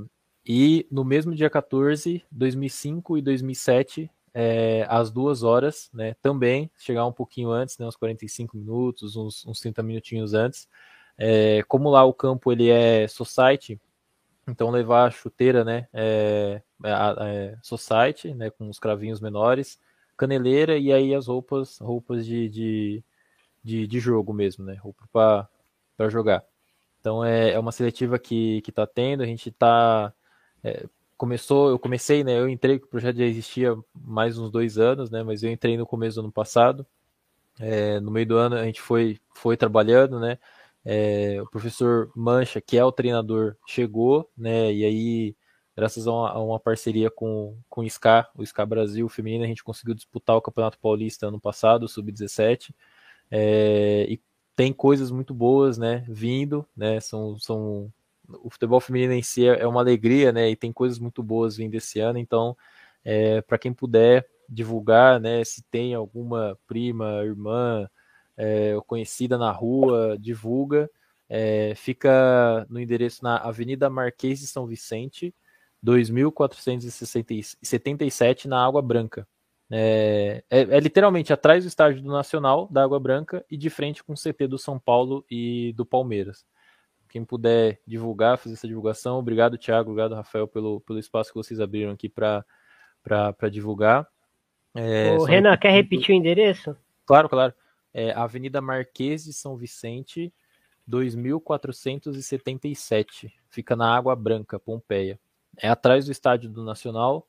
S2: e no mesmo dia 14, 2005 e 2007, é, às duas horas, né, também, chegar um pouquinho antes, né, uns 45 minutos, uns, uns 30 minutinhos antes. É, como lá o campo ele é society, então levar a chuteira, né, é, é society, né, com os cravinhos menores, caneleira e aí as roupas, roupas de, de, de, de jogo mesmo, né? Roupa para jogar. Então é, é uma seletiva que, que tá tendo, a gente tá. É, começou, eu comecei, né? Eu entrei, o projeto já existia mais uns dois anos, né? Mas eu entrei no começo do ano passado. É, no meio do ano a gente foi, foi trabalhando, né? É, o professor Mancha, que é o treinador, chegou, né? E aí graças a uma, a uma, parceria com, com o SCA, o SCA Brasil feminino, a gente conseguiu disputar o Campeonato Paulista ano passado, sub-17, é, e tem coisas muito boas, né, vindo, né, são, são o futebol feminino em si é, é uma alegria, né, e tem coisas muito boas vindo esse ano, então, é, para quem puder divulgar, né, se tem alguma prima, irmã, é, conhecida na rua, divulga, é, fica no endereço na Avenida Marquês de São Vicente, 2.477 na Água Branca. É, é, é, literalmente atrás do estádio do Nacional, da Água Branca, e de frente com o CT do São Paulo e do Palmeiras. Quem puder divulgar, fazer essa divulgação, obrigado, Thiago, obrigado, Rafael, pelo, pelo espaço que vocês abriram aqui para divulgar.
S1: É, o Renan, quer repetir o endereço?
S2: Claro, claro. É Avenida Marquês de São Vicente, 2477. Fica na Água Branca, Pompeia é atrás do estádio do Nacional,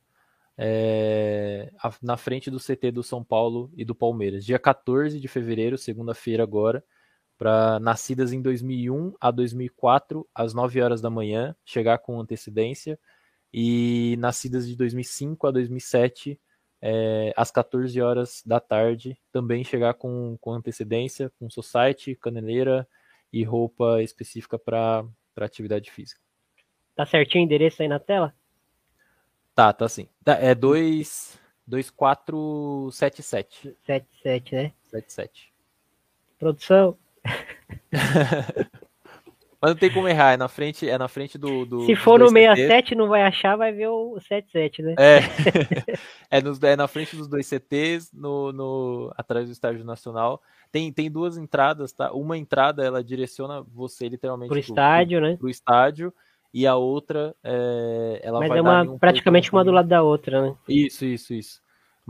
S2: é, na frente do CT do São Paulo e do Palmeiras. Dia 14 de fevereiro, segunda-feira agora, para nascidas em 2001 a 2004, às 9 horas da manhã, chegar com antecedência, e nascidas de 2005 a 2007, é, às 14 horas da tarde, também chegar com, com antecedência, com society, caneleira e roupa específica para atividade física.
S1: Tá certinho o endereço aí na tela?
S2: Tá, tá sim. Tá, é 2477.
S1: 77, né?
S2: 77.
S1: Produção.
S2: Mas não tem como errar, é na frente, é na frente do. do
S1: Se for no 67, CTs. não vai achar, vai ver o 77, né?
S2: É. é, nos, é na frente dos dois CTs, no, no, atrás do Estádio Nacional. Tem, tem duas entradas, tá? Uma entrada, ela direciona você literalmente
S1: pro, pro estádio,
S2: pro,
S1: né?
S2: Pro estádio e a outra é, ela
S1: Mas
S2: vai
S1: é uma,
S2: um
S1: praticamente uma do lado da outra, né?
S2: Isso, isso, isso.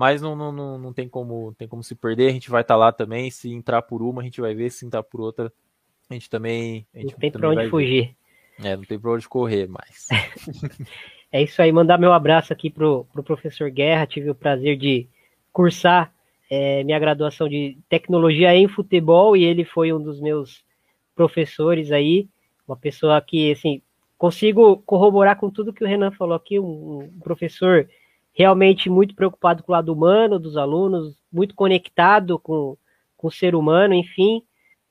S2: Mas não, não, não, não tem, como, tem como se perder, a gente vai estar tá lá também. Se entrar por uma, a gente vai ver, se entrar por outra, a gente também. A gente
S1: não tem pra onde fugir.
S2: Ver. É, não tem pra onde correr mais.
S1: é isso aí, mandar meu abraço aqui pro, pro professor Guerra. Tive o prazer de cursar é, minha graduação de tecnologia em futebol e ele foi um dos meus professores aí. Uma pessoa que, assim, consigo corroborar com tudo que o Renan falou aqui, um, um professor realmente muito preocupado com o lado humano dos alunos, muito conectado com, com o ser humano, enfim,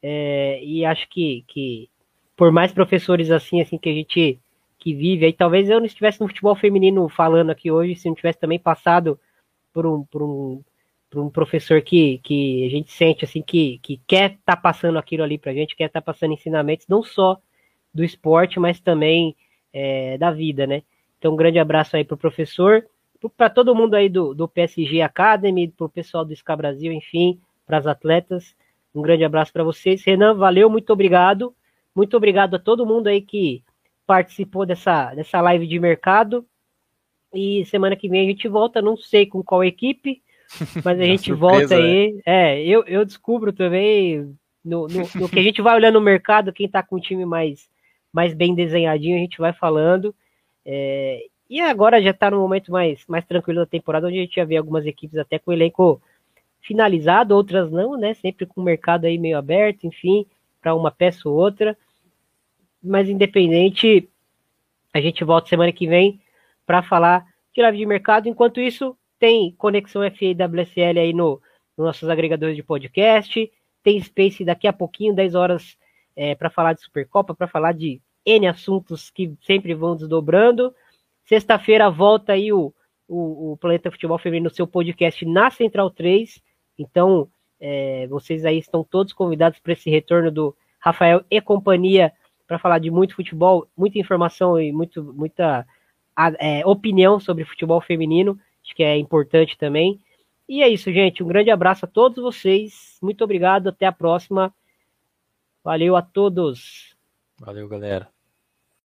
S1: é, e acho que, que por mais professores assim, assim que a gente que vive, aí talvez eu não estivesse no futebol feminino falando aqui hoje, se não tivesse também passado por um, por um, por um professor que, que a gente sente assim que, que quer estar tá passando aquilo ali pra gente, quer estar tá passando ensinamentos, não só do esporte, mas também é, da vida, né? Então, um grande abraço aí pro professor para todo mundo aí do, do PSG Academy, para o pessoal do SCA Brasil, enfim, para as atletas. Um grande abraço para vocês. Renan, valeu, muito obrigado. Muito obrigado a todo mundo aí que participou dessa, dessa live de mercado. E semana que vem a gente volta, não sei com qual equipe, mas a gente surpresa, volta aí. É, é eu, eu descubro também no, no, no, que a gente vai olhando no mercado, quem está com o time mais, mais bem desenhadinho, a gente vai falando. É, e agora já está no momento mais, mais tranquilo da temporada, onde a gente já vê algumas equipes até com o elenco finalizado, outras não, né? Sempre com o mercado aí meio aberto, enfim, para uma peça ou outra. Mas independente, a gente volta semana que vem para falar de live de mercado. Enquanto isso, tem Conexão FA e WSL aí no, nos nossos agregadores de podcast. Tem Space daqui a pouquinho, 10 horas, é, para falar de Supercopa, para falar de N assuntos que sempre vão desdobrando. Sexta-feira volta aí o, o, o, Planeta Futebol Feminino no seu podcast na Central 3. Então, é, vocês aí estão todos convidados para esse retorno do Rafael e companhia para falar de muito futebol, muita informação e muito, muita é, opinião sobre futebol feminino. Acho que é importante também. E é isso, gente. Um grande abraço a todos vocês. Muito obrigado. Até a próxima. Valeu a todos.
S2: Valeu, galera.